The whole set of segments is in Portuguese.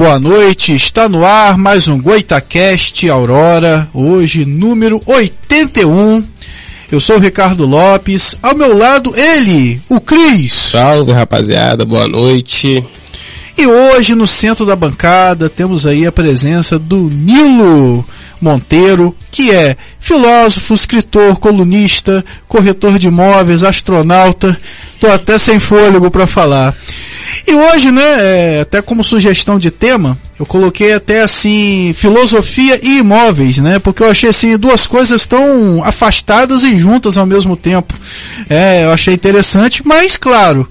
Boa noite. Está no ar mais um Goitacast Aurora, hoje número 81. Eu sou o Ricardo Lopes, ao meu lado ele, o Cris. Salve, rapaziada, boa noite. E hoje no centro da bancada temos aí a presença do Nilo Monteiro, que é filósofo, escritor, colunista, corretor de imóveis, astronauta. Tô até sem fôlego para falar. E hoje, né, é, até como sugestão de tema, eu coloquei até assim, filosofia e imóveis, né, porque eu achei assim, duas coisas tão afastadas e juntas ao mesmo tempo. É, eu achei interessante, mas claro,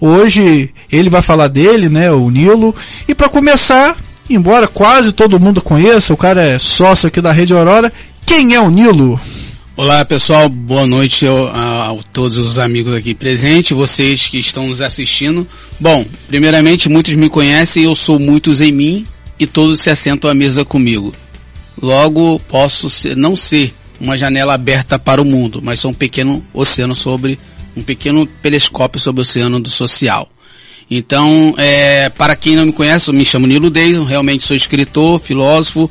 hoje ele vai falar dele, né, o Nilo, e para começar, embora quase todo mundo conheça, o cara é sócio aqui da Rede Aurora, quem é o Nilo? Olá pessoal, boa noite a, todos os amigos aqui presentes, vocês que estão nos assistindo. Bom, primeiramente muitos me conhecem, eu sou muitos em mim e todos se assentam à mesa comigo. Logo posso ser, não ser uma janela aberta para o mundo, mas sou um pequeno oceano sobre, um pequeno telescópio sobre o oceano do social. Então, é, para quem não me conhece, eu me chamo Nilo Deison, realmente sou escritor, filósofo.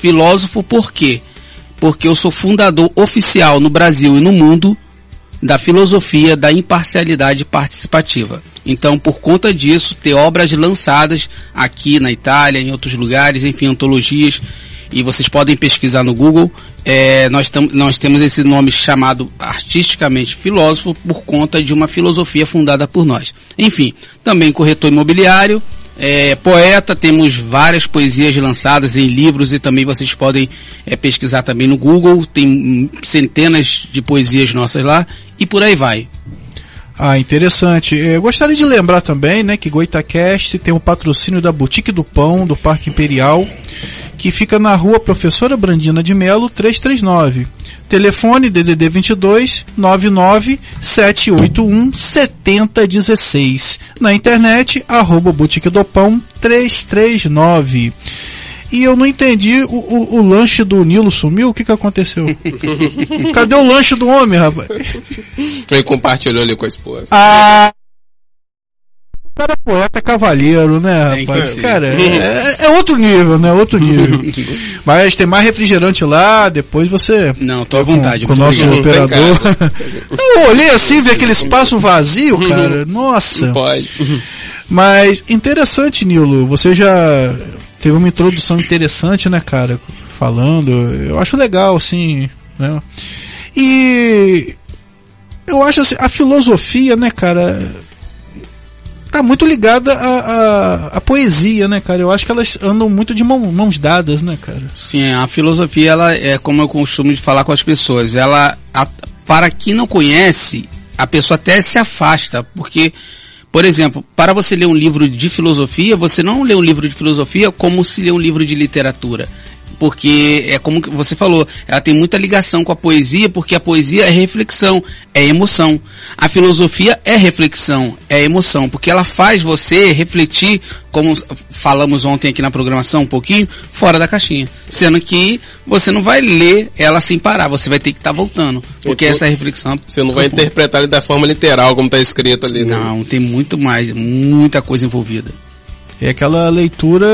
Filósofo por quê? Porque eu sou fundador oficial no Brasil e no mundo da filosofia da imparcialidade participativa. Então, por conta disso, ter obras lançadas aqui na Itália, em outros lugares, enfim, antologias, e vocês podem pesquisar no Google, é, nós, nós temos esse nome chamado artisticamente filósofo por conta de uma filosofia fundada por nós. Enfim, também corretor imobiliário, é, poeta, temos várias poesias lançadas em livros e também vocês podem é, pesquisar também no Google, tem centenas de poesias nossas lá e por aí vai. Ah, interessante. Eu gostaria de lembrar também, né, que Goitacast tem o patrocínio da Boutique do Pão, do Parque Imperial, que fica na rua Professora Brandina de Melo, 339. Telefone DDD 22 99 781 7016. Na internet, arroba Boutique do Pão 339. E eu não entendi, o, o, o, lanche do Nilo sumiu? O que que aconteceu? Cadê o lanche do homem, rapaz? Ele compartilhou ali com a esposa. Ah! Cara é poeta cavalheiro, né, rapaz? Cara, é, é, outro nível, né? Outro nível. Mas tem mais refrigerante lá, depois você. Não, tô à vontade. Com o nosso obrigado. operador. Eu olhei assim, vi aquele espaço vazio, cara. Nossa. Não pode. Mas interessante, Nilo. Você já teve uma introdução interessante, né, cara? Falando. Eu acho legal, assim, né? E eu acho assim, a filosofia, né, cara? Tá muito ligada à, poesia, né, cara? Eu acho que elas andam muito de mão, mãos dadas, né, cara? Sim, a filosofia, ela é como eu costumo de falar com as pessoas, ela, a, para quem não conhece, a pessoa até se afasta, porque, por exemplo, para você ler um livro de filosofia, você não lê um livro de filosofia como se lê um livro de literatura porque é como você falou, ela tem muita ligação com a poesia, porque a poesia é reflexão, é emoção. A filosofia é reflexão, é emoção, porque ela faz você refletir, como falamos ontem aqui na programação um pouquinho, fora da caixinha. Sendo que você não vai ler ela sem parar, você vai ter que estar tá voltando, porque essa é reflexão... Você não vai interpretar ele da forma literal, como está escrito ali. Né? Não, tem muito mais, muita coisa envolvida. É aquela leitura,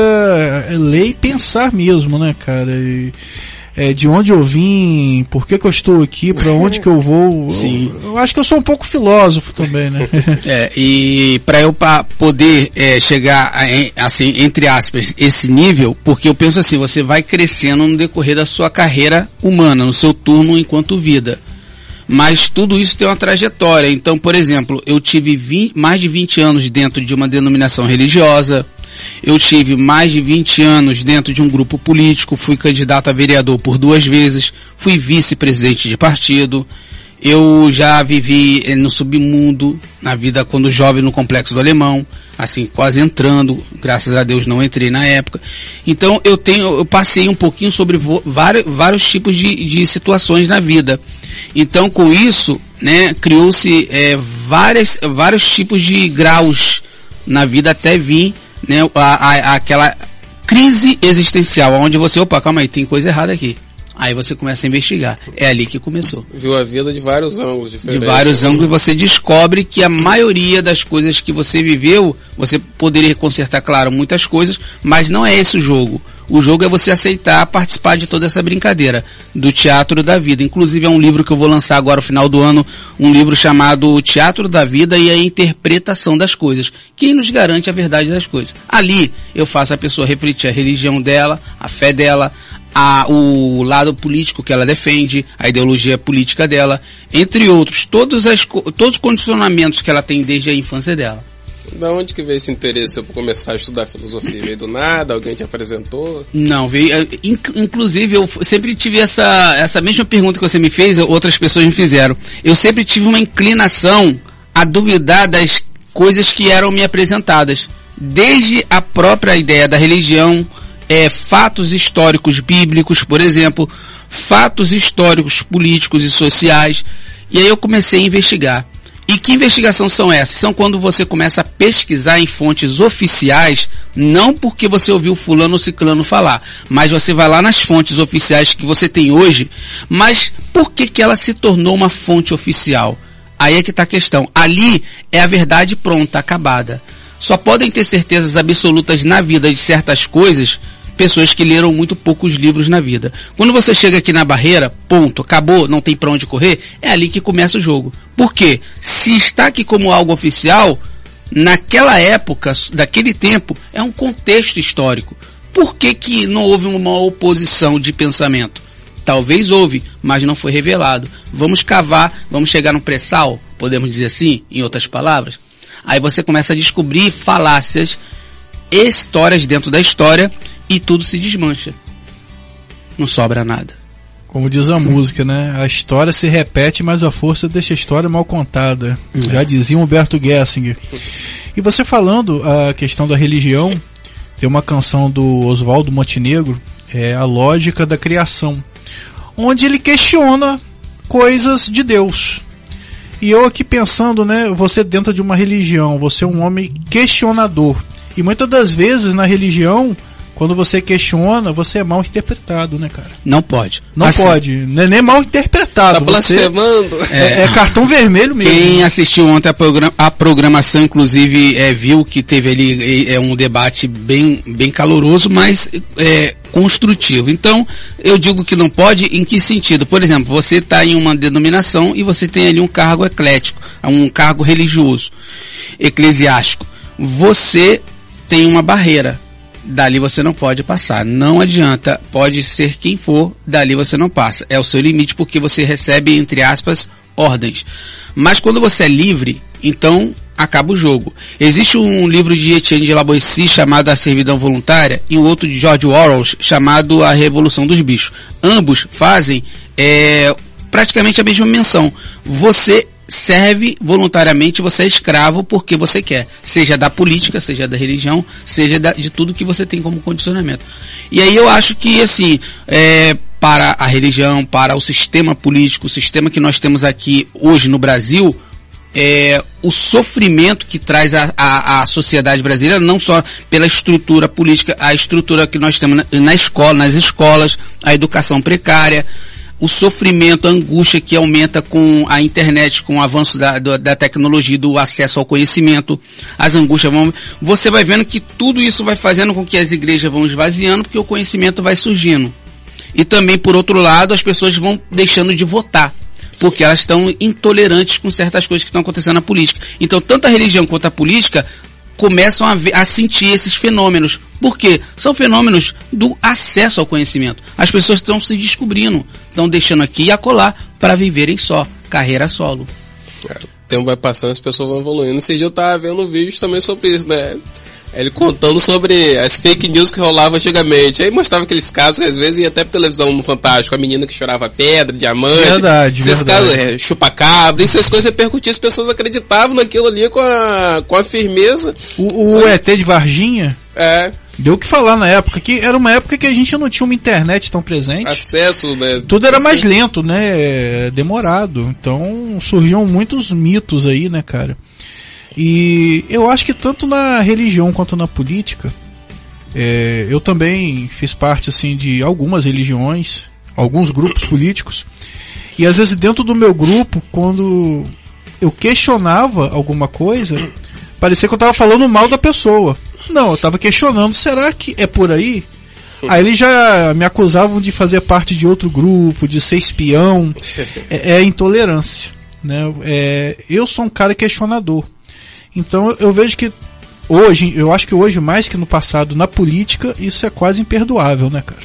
é ler e pensar mesmo, né, cara? E, é, de onde eu vim, por que, que eu estou aqui, para onde que eu vou. Sim. Eu, eu, acho que eu sou um pouco filósofo também, né? é, e para eu pra poder é, chegar, a, assim, entre aspas, esse nível, porque eu penso assim, você vai crescendo no decorrer da sua carreira humana, no seu turno enquanto vida. Mas tudo isso tem uma trajetória. Então, por exemplo, eu tive 20, mais de 20 anos dentro de uma denominação religiosa, eu tive mais de 20 anos dentro de um grupo político, fui candidato a vereador por duas vezes, fui vice-presidente de partido, eu já vivi eh, no submundo, na vida quando jovem no Complexo do Alemão, assim, quase entrando, graças a Deus não entrei na época. Então eu tenho, eu passei um pouquinho sobre vários, vários tipos de, de situações na vida. Então com isso, né, criou-se é, várias, vários tipos de graus na vida até vir né, a, a, aquela crise existencial, onde você, opa, calma aí, tem coisa errada aqui. Aí você começa a investigar. É ali que começou. Viu a vida de vários ângulos De diferentes. vários ângulos você descobre que a maioria das coisas que você viveu, você poderia consertar, claro, muitas coisas, mas não é esse o jogo. O jogo é você aceitar participar de toda essa brincadeira do teatro da vida. Inclusive é um livro que eu vou lançar agora no final do ano, um livro chamado Teatro da Vida e a Interpretação das Coisas. Quem nos garante a verdade das coisas? Ali eu faço a pessoa refletir a religião dela, a fé dela, a, o lado político que ela defende, a ideologia política dela, entre outros, todos, as, todos os condicionamentos que ela tem desde a infância dela. Da onde que veio esse interesse por começar a estudar filosofia? Veio do nada? Alguém te apresentou? Não, veio. eh, inc- Inclusive, eu sempre tive essa, essa mesma pergunta que você me fez, outras pessoas me fizeram. Eu sempre tive uma inclinação a duvidar das coisas que eram me apresentadas. Desde a própria ideia da religião, eh, fatos históricos bíblicos, por exemplo, fatos históricos políticos e sociais. E aí eu comecei a investigar. E que investigação são essas? São quando você começa a pesquisar em fontes oficiais, não porque você ouviu fulano ou ciclano falar, mas você vai lá nas fontes oficiais que você tem hoje, mas por que que ela se tornou uma fonte oficial? Aí é que está a questão. Ali é a verdade pronta, acabada. Só podem ter certezas absolutas na vida de certas coisas pessoas que leram muito poucos livros na vida. Quando você chega aqui na barreira, ponto, acabou, não tem para onde correr, é ali que começa o jogo. Por quê? Se está aqui como algo oficial, naquela época, daquele tempo, é um contexto histórico. Por que, que não houve uma oposição de pensamento? Talvez houve, mas não foi revelado. Vamos cavar, vamos chegar no pré-sal, podemos dizer assim, em outras palavras. Aí você começa a descobrir falácias, histórias dentro da história e tudo se desmancha. Não sobra nada. Como diz a música, né? A história se repete, mas a força deixa a história mal contada. Já dizia Humberto Gessinger. E você falando a questão da religião, tem uma canção do Oswaldo Montenegro, é a lógica da criação, onde ele questiona coisas de Deus. E eu aqui pensando, né, você dentro de uma religião, você é um homem questionador. E muitas das vezes na religião, quando você questiona, você é mal interpretado, né, cara? Não pode. Não Assim, pode, não é nem mal Tá interpretado. você blasfemando? é, é cartão vermelho mesmo. Quem assistiu ontem a, progra- a programação, inclusive, é, viu que teve ali é, é um debate bem, bem caloroso, mas é, construtivo. Então, eu digo que não pode em que sentido? Por exemplo, você está em uma denominação e você tem ali um cargo eclético, um cargo religioso, eclesiástico. Você tem uma barreira. Dali você não pode passar. Não adianta. Pode ser quem for, dali você não passa. É o seu limite porque você recebe, entre aspas, ordens. Mas quando você é livre, então acaba o jogo. Existe um livro de Etienne de Laboissy chamado A Servidão Voluntária e um outro de George Orwell chamado A Revolução dos Bichos. Ambos fazem é, praticamente a mesma menção. Você serve voluntariamente, você é escravo porque você quer, seja da política, seja da religião, seja da, de tudo que você tem como condicionamento. E aí eu acho que assim, é, para a religião, para o sistema político, o sistema que nós temos aqui hoje no Brasil, é, o sofrimento que traz a, a, a sociedade brasileira, não só pela estrutura política, a estrutura que nós temos na, na escola, nas escolas, a educação precária, o sofrimento, a angústia que aumenta com a internet, com o avanço da, da, da tecnologia, do acesso ao conhecimento, as angústias vão, você vai vendo que tudo isso vai fazendo com que as igrejas vão esvaziando, porque o conhecimento vai surgindo. E também, por outro lado, as pessoas vão deixando de votar porque elas estão intolerantes com certas coisas que estão acontecendo na política. Então, tanto a religião quanto a política começam a, ver, a sentir esses fenômenos. Por quê? São fenômenos do acesso ao conhecimento. As pessoas estão se descobrindo, estão deixando aqui e acolá para viverem só, carreira solo. O tempo vai passando, as pessoas vão evoluindo. Esse dia eu tava vendo vídeos também sobre isso, né? Ele contando sobre as fake news que rolavam antigamente. Aí mostrava aqueles casos que às vezes ia até pra televisão no Fantástico, a menina que chorava pedra, diamante. Verdade, esses verdade. casos, é, chupa-cabra, essas coisas repercutiam, as pessoas acreditavam naquilo ali com a, com a firmeza. O, o ET de Varginha É, deu o que falar na época, que era uma época que a gente não tinha uma internet tão presente. acesso, né? Tudo era mais lento, né? Demorado. Então surgiam muitos mitos aí, né, cara? E eu acho que tanto na religião quanto na política, é, eu também fiz parte assim de algumas religiões, alguns grupos políticos. E às vezes dentro do meu grupo, quando eu questionava alguma coisa, parecia que eu estava falando mal da pessoa. Não, eu estava questionando, será que é por aí? Aí eles já me acusavam de fazer parte de outro grupo, de ser espião. É, é intolerância. Né? É, eu sou um cara questionador. Então eu vejo que hoje, eu acho que hoje, mais que no passado, na política, isso é quase imperdoável, né, cara?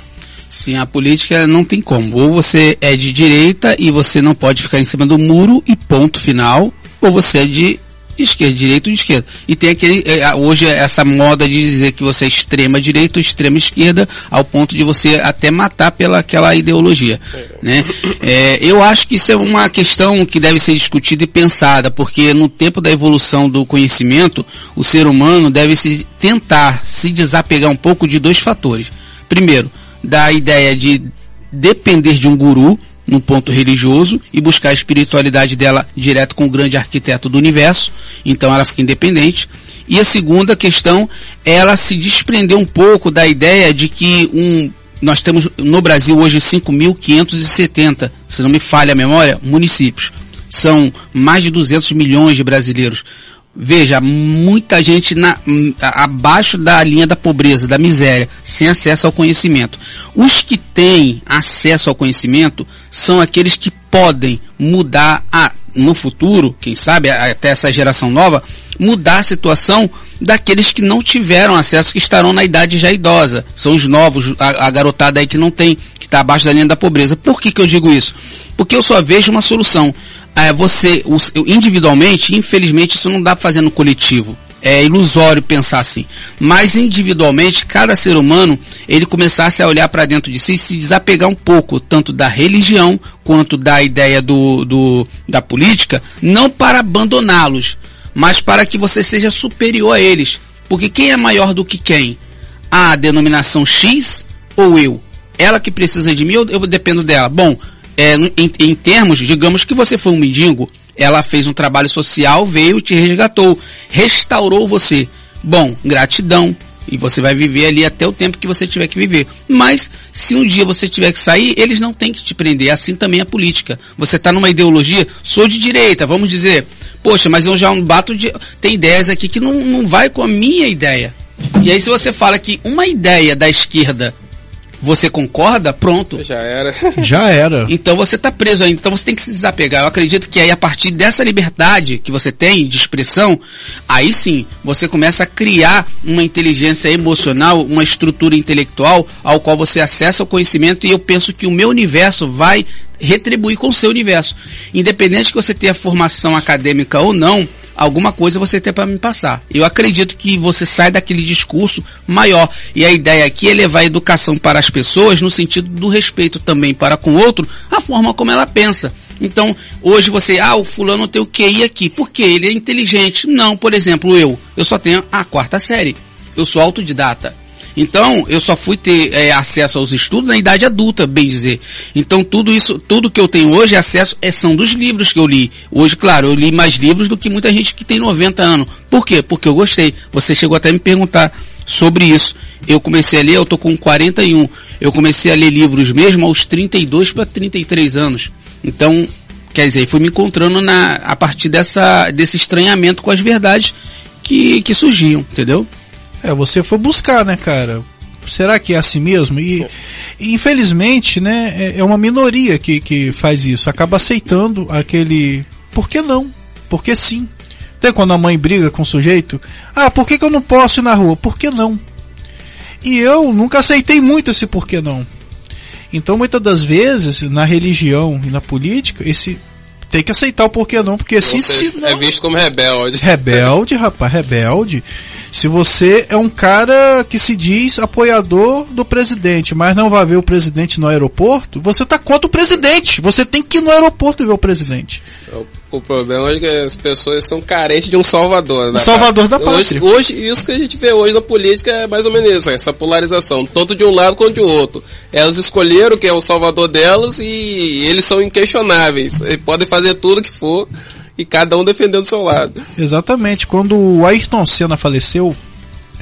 Sim, a política não tem como. Ou você é de direita e você não pode ficar em cima do muro e ponto final, ou você é de esquerda, direita ou esquerda. E tem aquele, é, hoje essa moda de dizer que você é extrema direita ou extrema esquerda, ao ponto de você até matar pela aquela ideologia, né? É, eu acho que isso é uma questão que deve ser discutida e pensada, porque no tempo da evolução do conhecimento, o ser humano deve se tentar se desapegar um pouco de dois fatores. Primeiro, da ideia de depender de um guru, no ponto religioso e buscar a espiritualidade dela direto com o grande arquiteto do universo. Então ela fica independente. E a segunda questão, ela se desprendeu um pouco da ideia de que um nós temos no Brasil hoje 5.570, se não me falha a memória, municípios. São mais de 200 milhões de brasileiros. Veja, muita gente na, abaixo da linha da pobreza, da miséria, sem acesso ao conhecimento. Os que têm acesso ao conhecimento são aqueles que podem mudar a, no futuro, quem sabe até essa geração nova, mudar a situação daqueles que não tiveram acesso, que estarão na idade já idosa. São os novos, a, a garotada aí que não tem, que está abaixo da linha da pobreza. Por que, que eu digo isso? Porque eu só vejo uma solução é, você, individualmente, infelizmente, isso não dá para fazer no coletivo. É ilusório pensar assim. Mas individualmente, cada ser humano, ele começasse a olhar para dentro de si e se desapegar um pouco, tanto da religião quanto da ideia do, do da política, não para abandoná-los, mas para que você seja superior a eles. Porque quem é maior do que quem? A denominação X ou eu? Ela que precisa de mim ou eu dependo dela? Bom, é, em, em termos, digamos que você foi um mendigo, ela fez um trabalho social, veio, te resgatou, restaurou você. Bom, gratidão. E você vai viver ali até o tempo que você tiver que viver. Mas, se um dia você tiver que sair, eles não têm que te prender. Assim também é a política. Você está numa ideologia, sou de direita, vamos dizer. Poxa, mas eu já bato de. Tem ideias aqui que não, não vai com a minha ideia. E aí, se você fala que uma ideia da esquerda você concorda, pronto. Já era. Já era. Então você está preso ainda. Então você tem que se desapegar. Eu acredito que aí a partir dessa liberdade que você tem de expressão, aí sim você começa a criar uma inteligência emocional, uma estrutura intelectual ao qual você acessa o conhecimento e eu penso que o meu universo vai retribuir com o seu universo. Independente que você tenha formação acadêmica ou não, alguma coisa você tem para me passar. Eu acredito que você sai daquele discurso maior. E a ideia aqui é levar a educação para as pessoas no sentido do respeito também para com o outro, a forma como ela pensa. Então, hoje você, ah, o fulano tem o QI aqui. Por quê? Ele é inteligente. Não, por exemplo, eu. Eu só tenho a quarta série. Eu sou autodidata. Então, eu só fui ter é, acesso aos estudos na idade adulta, bem dizer. Então, tudo isso, tudo que eu tenho hoje, acesso, é, são dos livros que eu li. Hoje, claro, eu li mais livros do que muita gente que tem 90 anos. Por quê? Porque eu gostei. Você chegou até a me perguntar sobre isso. Eu comecei a ler, eu tô com 41. Eu comecei a ler livros mesmo aos 32 para 33 anos. Então, quer dizer, fui me encontrando na, a partir dessa, desse estranhamento com as verdades que, que surgiam, entendeu? É, você foi buscar, né, cara? Será que é assim mesmo? E, e infelizmente, né, é, é uma minoria que, que faz isso. Acaba aceitando aquele. Por que não? Por que sim? Até quando a mãe briga com o sujeito, ah, por que, que eu não posso ir na rua? Por que não? E eu nunca aceitei muito esse por que não. Então, muitas das vezes, na religião e na política, esse tem que aceitar o porquê não, porque se, se não, é visto como rebelde. Rebelde, rapaz, rebelde. Se você é um cara que se diz apoiador do presidente, mas não vai ver o presidente no aeroporto, você tá contra o presidente. Você tem que ir no aeroporto ver o presidente. O, o problema é que as pessoas são carentes de um salvador. Né, salvador da pátria. Hoje, isso que a gente vê hoje na política é mais ou menos isso, essa polarização, tanto de um lado quanto de outro. Elas escolheram quem é o salvador delas e eles são inquestionáveis. Eles podem fazer tudo que for e cada um defendendo o seu lado. Exatamente. Quando o Ayrton Senna faleceu,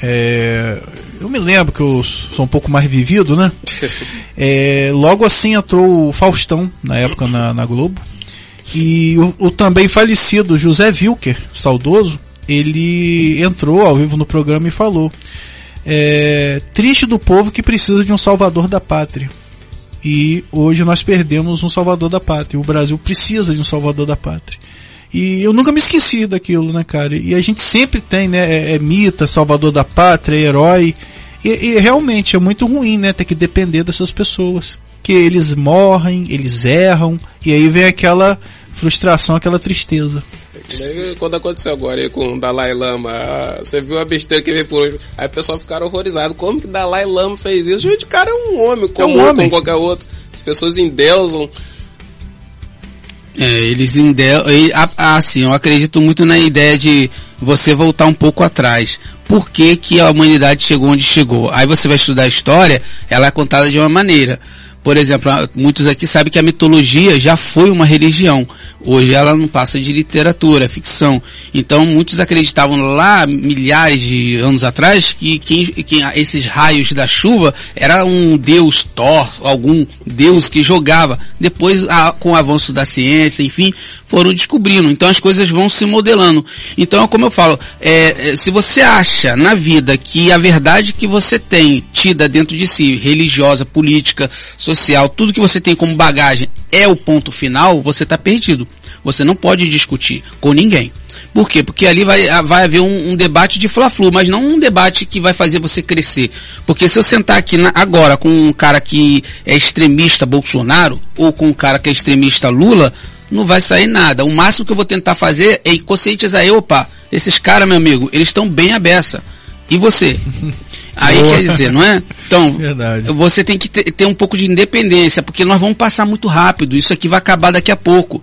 é, eu me lembro que eu sou um pouco mais vivido, né? É, logo assim entrou o Faustão, na época na, na Globo, e o, o, também falecido José Wilker, saudoso, ele entrou ao vivo no programa e falou: é, triste do povo que precisa de um salvador da pátria. E hoje nós perdemos um salvador da pátria. O Brasil precisa de um salvador da pátria. E eu nunca me esqueci daquilo, né, cara? E a gente sempre tem, né? É, é mita, salvador da pátria, herói. E, e, realmente é muito ruim, né? Ter que depender dessas pessoas. Que eles morrem, eles erram, e aí vem aquela frustração, aquela tristeza. Quando aconteceu agora aí com o Dalai Lama, você viu a besteira que veio por hoje. Aí o pessoal ficaram horrorizados. Como que Dalai Lama fez isso? Gente, o cara é um homem, como, é um homem. como qualquer outro. As pessoas endeusam. É, eles. Assim, eu acredito muito na ideia de você voltar um pouco atrás. Por que, que a humanidade chegou onde chegou? Aí você vai estudar a história, ela é contada de uma maneira. Por exemplo, muitos aqui sabem que a mitologia já foi uma religião. Hoje ela não passa de literatura, ficção. Então muitos acreditavam lá, milhares de anos atrás, que quem, quem, esses raios da chuva era um deus Thor, algum deus que jogava. Depois, a, com o avanço da ciência, enfim, foram descobrindo. Então as coisas vão se modelando. Então, como eu falo, é, é, se você acha na vida que a verdade que você tem tida dentro de si, religiosa, política, social, tudo que você tem como bagagem é o ponto final, você está perdido. Você não pode discutir com ninguém. Por quê? Porque ali vai, vai haver um, um debate de fla-flu, mas não um debate que vai fazer você crescer. Porque se eu sentar aqui na, agora com um cara que é extremista Bolsonaro, ou com um cara que é extremista Lula, não vai sair nada. O máximo que eu vou tentar fazer é conscientizar, opa, esses caras, meu amigo, eles estão bem a beça. E você? Aí Boa. quer dizer, não é? Então, Verdade. você tem que ter, ter um pouco de independência, porque nós vamos passar muito rápido. Isso aqui vai acabar daqui a pouco.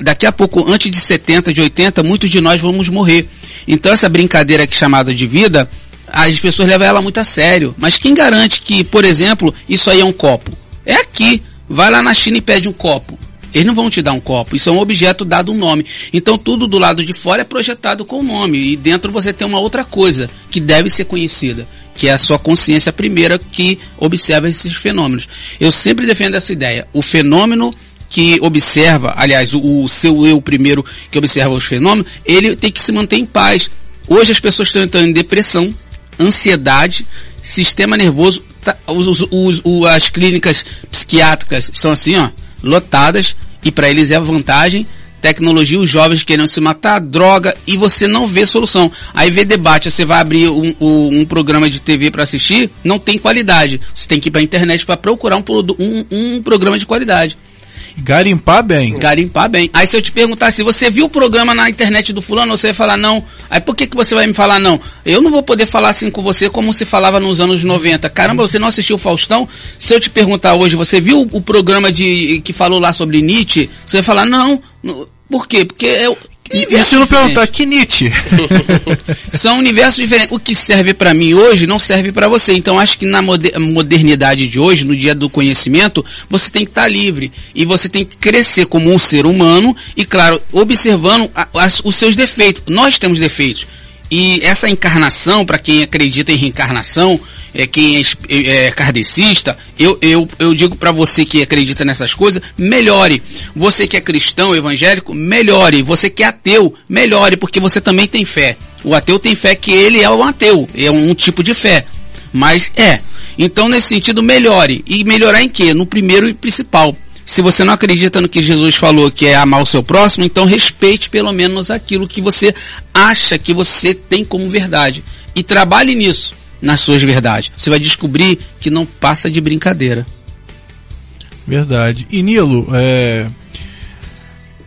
Daqui a pouco, antes de 70, de 80, muitos de nós vamos morrer. Então essa brincadeira aqui chamada de vida, as pessoas levam ela muito a sério. Mas quem garante que, por exemplo, isso aí é um copo? É aqui. Vai lá na China e pede um copo. Eles não vão te dar um copo, isso é um objeto dado um nome. Então tudo do lado de fora é projetado com o nome e dentro você tem uma outra coisa que deve ser conhecida, que é a sua consciência primeira que observa esses fenômenos. Eu sempre defendo essa ideia. O fenômeno que observa, aliás, o, o seu eu primeiro que observa os fenômenos, ele tem que se manter em paz. Hoje as pessoas estão entrando em depressão, ansiedade, sistema nervoso, tá, os, os, os, as clínicas psiquiátricas estão assim, ó, lotadas e para eles é a vantagem. Tecnologia, os jovens querendo se matar, droga, e você não vê solução. Aí vê debate, você vai abrir um, um, programa de TV para assistir, não tem qualidade. Você tem que ir para internet para procurar um, um, um programa de qualidade. Garimpar bem. Garimpar bem. Aí se eu te perguntar se você viu o programa na internet do fulano, você vai falar não. Aí por que, que você vai me falar não? Eu não vou poder falar assim com você como se falava nos anos 90. Caramba, você não assistiu o Faustão? Se eu te perguntar hoje, você viu o programa de que falou lá sobre Nietzsche? Você vai falar não. Por quê? Porque eu, e se não perguntar, que Nietzsche? São universos diferentes. O que serve para mim hoje não serve para você. Então acho que na modernidade de hoje, no dia do conhecimento, você tem que estar tá livre. E você tem que crescer como um ser humano e, claro, observando a, a, os seus defeitos. Nós temos defeitos. E essa encarnação, para quem acredita em reencarnação, é, quem é, é kardecista, eu, eu, eu digo para você que acredita nessas coisas, melhore. Você que é cristão, evangélico, melhore. Você que é ateu, melhore, porque você também tem fé. O ateu tem fé que ele é um ateu, é um, um tipo de fé. Mas é. Então, nesse sentido, melhore. E melhorar em quê? No primeiro e principal. Se você não acredita no que Jesus falou, que é amar o seu próximo, então respeite pelo menos aquilo que você acha que você tem como verdade. E trabalhe nisso, nas suas verdades. Você vai descobrir que não passa de brincadeira. Verdade. E Nilo, é...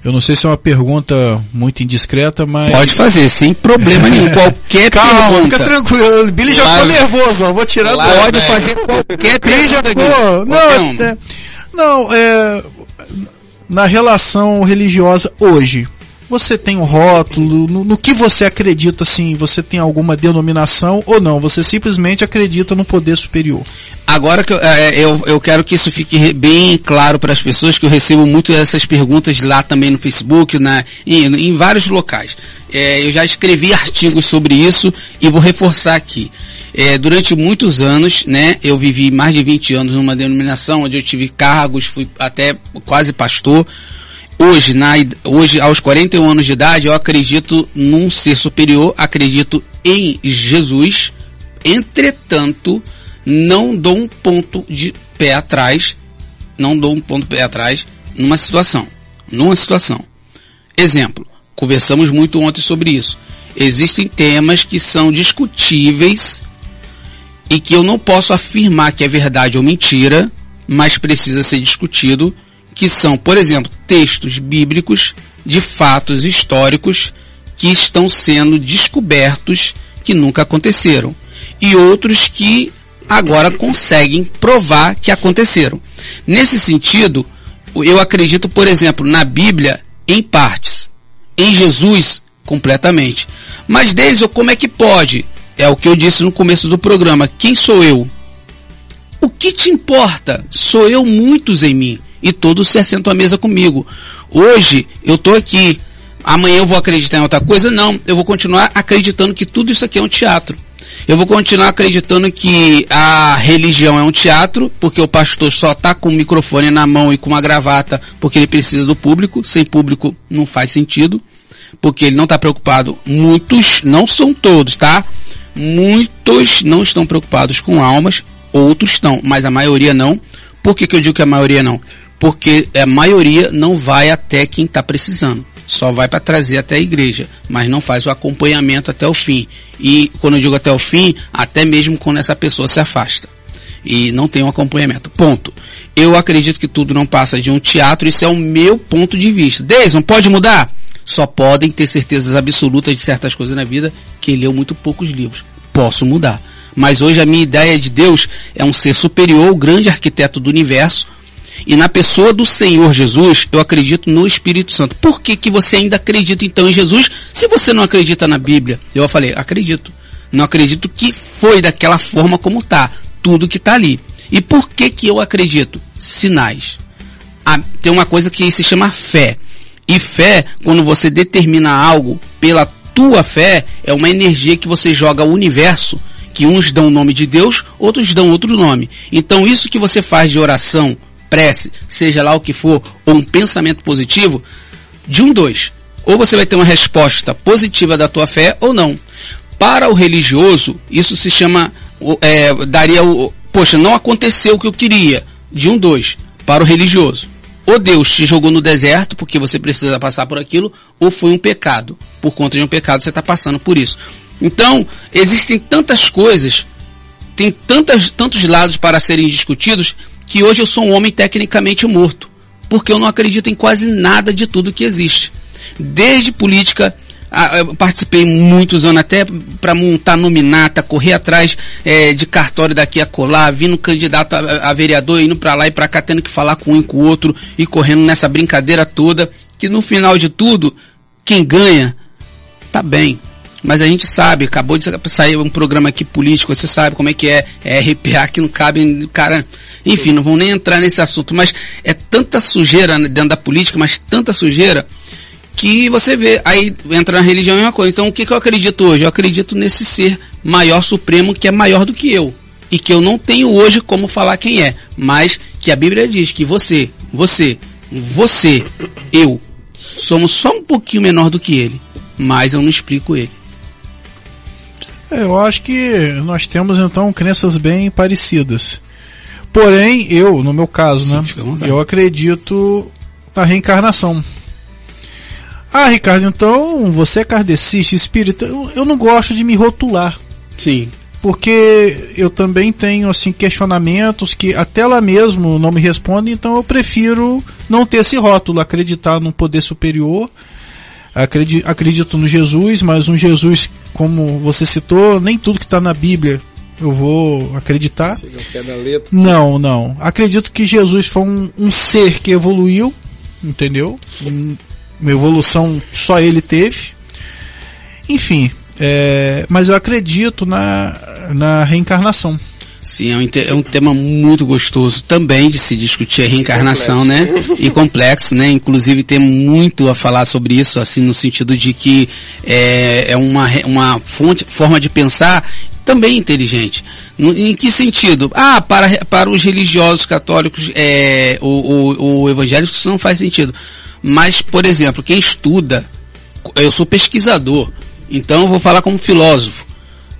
eu não sei se é uma pergunta muito indiscreta, mas. Pode fazer, sem problema nenhum. Qualquer Calma, pergunta. fica tranquilo. Billy já ficou nervoso, ó. vou tirar do Pode fazer qualquer pergunta. Não, é, não, é, na relação religiosa hoje, Você tem um rótulo? No, no, que você acredita, assim? Você tem alguma denominação ou não? Você simplesmente acredita no poder superior? Agora que eu, é, eu, eu quero que isso fique bem claro para as pessoas, que eu recebo muito essas perguntas lá também no Facebook, na, em, em vários locais. É, eu já escrevi artigos sobre isso e vou reforçar aqui. É, durante muitos anos, né, eu vivi mais de 20 anos numa denominação onde eu tive cargos, fui até quase pastor. Hoje, na, hoje, aos 41 anos de idade, eu acredito num ser superior, acredito em Jesus. Entretanto, não dou um ponto de pé atrás, não dou um ponto de pé atrás numa situação. Numa situação. Exemplo, conversamos muito ontem sobre isso. Existem temas que são discutíveis e que eu não posso afirmar que é verdade ou mentira, mas precisa ser discutido, que são, por exemplo, textos bíblicos de fatos históricos que estão sendo descobertos que nunca aconteceram e outros que agora conseguem provar que aconteceram. Nesse sentido, eu acredito, por exemplo, na Bíblia em partes, em Jesus completamente. Mas desde como é que pode? É o que eu disse no começo do programa. Quem sou eu? O que te importa? Sou eu muitos em mim e todos se assentam à mesa comigo. Hoje eu estou aqui. Amanhã eu vou acreditar em outra coisa? Não, eu vou continuar acreditando que tudo isso aqui é um teatro. Eu vou continuar acreditando que a religião é um teatro, porque o pastor só está com o microfone na mão e com uma gravata porque ele precisa do público. Sem público não faz sentido, porque ele não está preocupado. Muitos, não são todos, tá? Muitos não estão preocupados com almas, outros estão, mas a maioria não. Por que, que eu digo que a maioria não? Porque a maioria não vai até quem está precisando. Só vai para trazer até a igreja, mas não faz o acompanhamento até o fim. E quando eu digo até o fim, até mesmo quando essa pessoa se afasta. E não tem um acompanhamento. Ponto. Eu acredito que tudo não passa de um teatro, isso é o meu ponto de vista. Deison, pode mudar? Só podem ter certezas absolutas de certas coisas na vida que leu muito poucos livros. Posso mudar. Mas hoje a minha ideia de Deus é um ser superior, o grande arquiteto do universo. E na pessoa do Senhor Jesus, eu acredito no Espírito Santo. Por que, que você ainda acredita então em Jesus se você não acredita na Bíblia? Eu falei, acredito. Não acredito que foi daquela forma como está. Tudo que está ali. E por que que eu acredito? Sinais. Ah, tem uma coisa que se chama fé. E fé, quando você determina algo pela tua fé, é uma energia que você joga ao universo, que uns dão o nome de Deus, outros dão outro nome. Então isso que você faz de oração, prece, seja lá o que for, ou um pensamento positivo, de um dois. Ou você vai ter uma resposta positiva da tua fé ou não. Para o religioso, isso se chama, é, daria o, poxa, não aconteceu o que eu queria. De um dois. Para o religioso ou Deus te jogou no deserto porque você precisa passar por aquilo, ou foi um pecado. Por conta de um pecado você está passando por isso. Então, existem tantas coisas, tem tantas, tantos lados para serem discutidos, que hoje eu sou um homem tecnicamente morto. Porque eu não acredito em quase nada de tudo que existe. Desde política, eu participei muitos anos até para montar nominata, correr atrás é, de cartório daqui a colar, vindo candidato a, a vereador, indo para lá e para cá, tendo que falar com um e com o outro e correndo nessa brincadeira toda, que no final de tudo, quem ganha, tá bem. Mas a gente sabe, acabou de sair um programa aqui político, você sabe como é que é, é RPA que não cabe, cara, enfim, não vão nem entrar nesse assunto, mas é tanta sujeira dentro da política, mas tanta sujeira, que você vê, aí entra na religião e uma coisa. Então o que, que eu acredito hoje? Eu acredito nesse ser maior supremo que é maior do que eu. E que eu não tenho hoje como falar quem é. Mas que a Bíblia diz que você, você, você, eu, somos só um pouquinho menor do que ele. Mas eu não explico ele. Eu acho que nós temos então crenças bem parecidas. Porém, eu, no meu caso, né, eu acredito na reencarnação. Ah, Ricardo, então você é kardecista, espírita. Eu, eu não gosto de me rotular. Sim. Porque eu também tenho assim questionamentos que até lá mesmo não me respondem, então eu prefiro não ter esse rótulo, acreditar num poder superior. Acredito, acredito no Jesus, mas um Jesus, como você citou, nem tudo que está na Bíblia eu vou acreditar. Não, não. Acredito que Jesus foi um, um ser que evoluiu, entendeu? uma evolução só ele teve. Enfim, é, mas eu acredito na, na reencarnação. Sim, é um, é um, tema muito gostoso também de se discutir a reencarnação, complexo. né? E complexo, né? Inclusive tem muito a falar sobre isso, assim, no sentido de que é, é uma, uma fonte, forma de pensar também inteligente. Em que sentido? Ah, para, para os religiosos católicos, é, o, o, o evangélico isso não faz sentido. Mas, por exemplo, quem estuda, eu sou pesquisador, então eu vou falar como filósofo.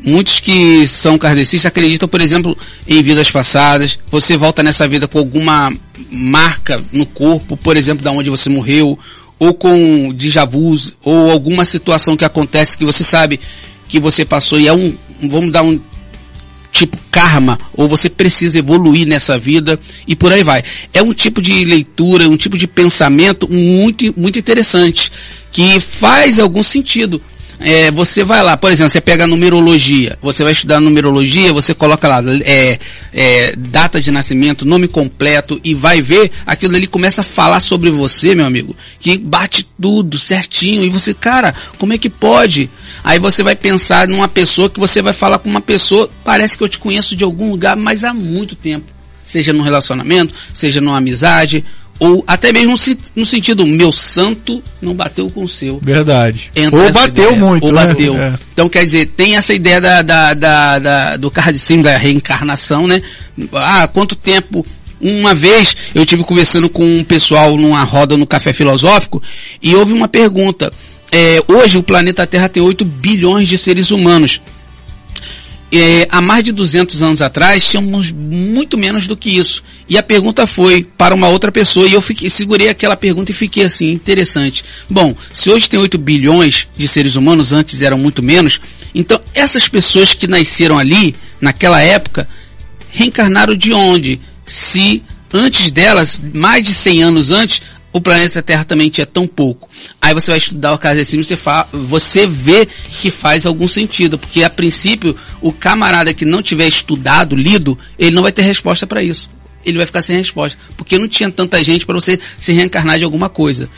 Muitos que são kardecistas acreditam, por exemplo, em vidas passadas. Você volta nessa vida com alguma marca no corpo, por exemplo, da onde você morreu, ou com déjà vus, ou alguma situação que acontece que você sabe que você passou e é um, vamos dar um tipo karma, ou você precisa evoluir nessa vida e por aí vai. É um tipo de leitura, um tipo de pensamento muito, muito interessante, que faz algum sentido é, você vai lá, por exemplo, você pega a numerologia, você vai estudar numerologia, você coloca lá é, é, data de nascimento, nome completo e vai ver, aquilo ali começa a falar sobre você, meu amigo, que bate tudo certinho e você, cara, como é que pode? Aí você vai pensar numa pessoa que você vai falar com uma pessoa, parece que eu te conheço de algum lugar, mas há muito tempo. Seja num relacionamento, seja numa amizade, ou até mesmo no sentido, meu santo não bateu com o seu. Verdade. Entra ou bateu ideia. muito. Ou né? bateu. É. Então quer dizer, tem essa ideia da, da, da, da do cima da reencarnação, né? Ah, quanto tempo uma vez eu tive conversando com um pessoal numa roda no café filosófico e houve uma pergunta. É, hoje o planeta Terra tem 8 bilhões de seres humanos é, há mais de 200 anos atrás tínhamos muito menos do que isso. E a pergunta foi para uma outra pessoa e eu fiquei, segurei aquela pergunta e fiquei assim, interessante. Bom, se hoje tem 8 bilhões de seres humanos, antes eram muito menos, então essas pessoas que nasceram ali, naquela época, reencarnaram de onde? Se antes delas, mais de 100 anos antes, o planeta Terra também tinha tão pouco. Aí você vai estudar o caso assim, você, você vê que faz algum sentido, porque a princípio o camarada que não tiver estudado, lido, ele não vai ter resposta para isso ele vai ficar sem resposta. Porque não tinha tanta gente para você se reencarnar de alguma coisa.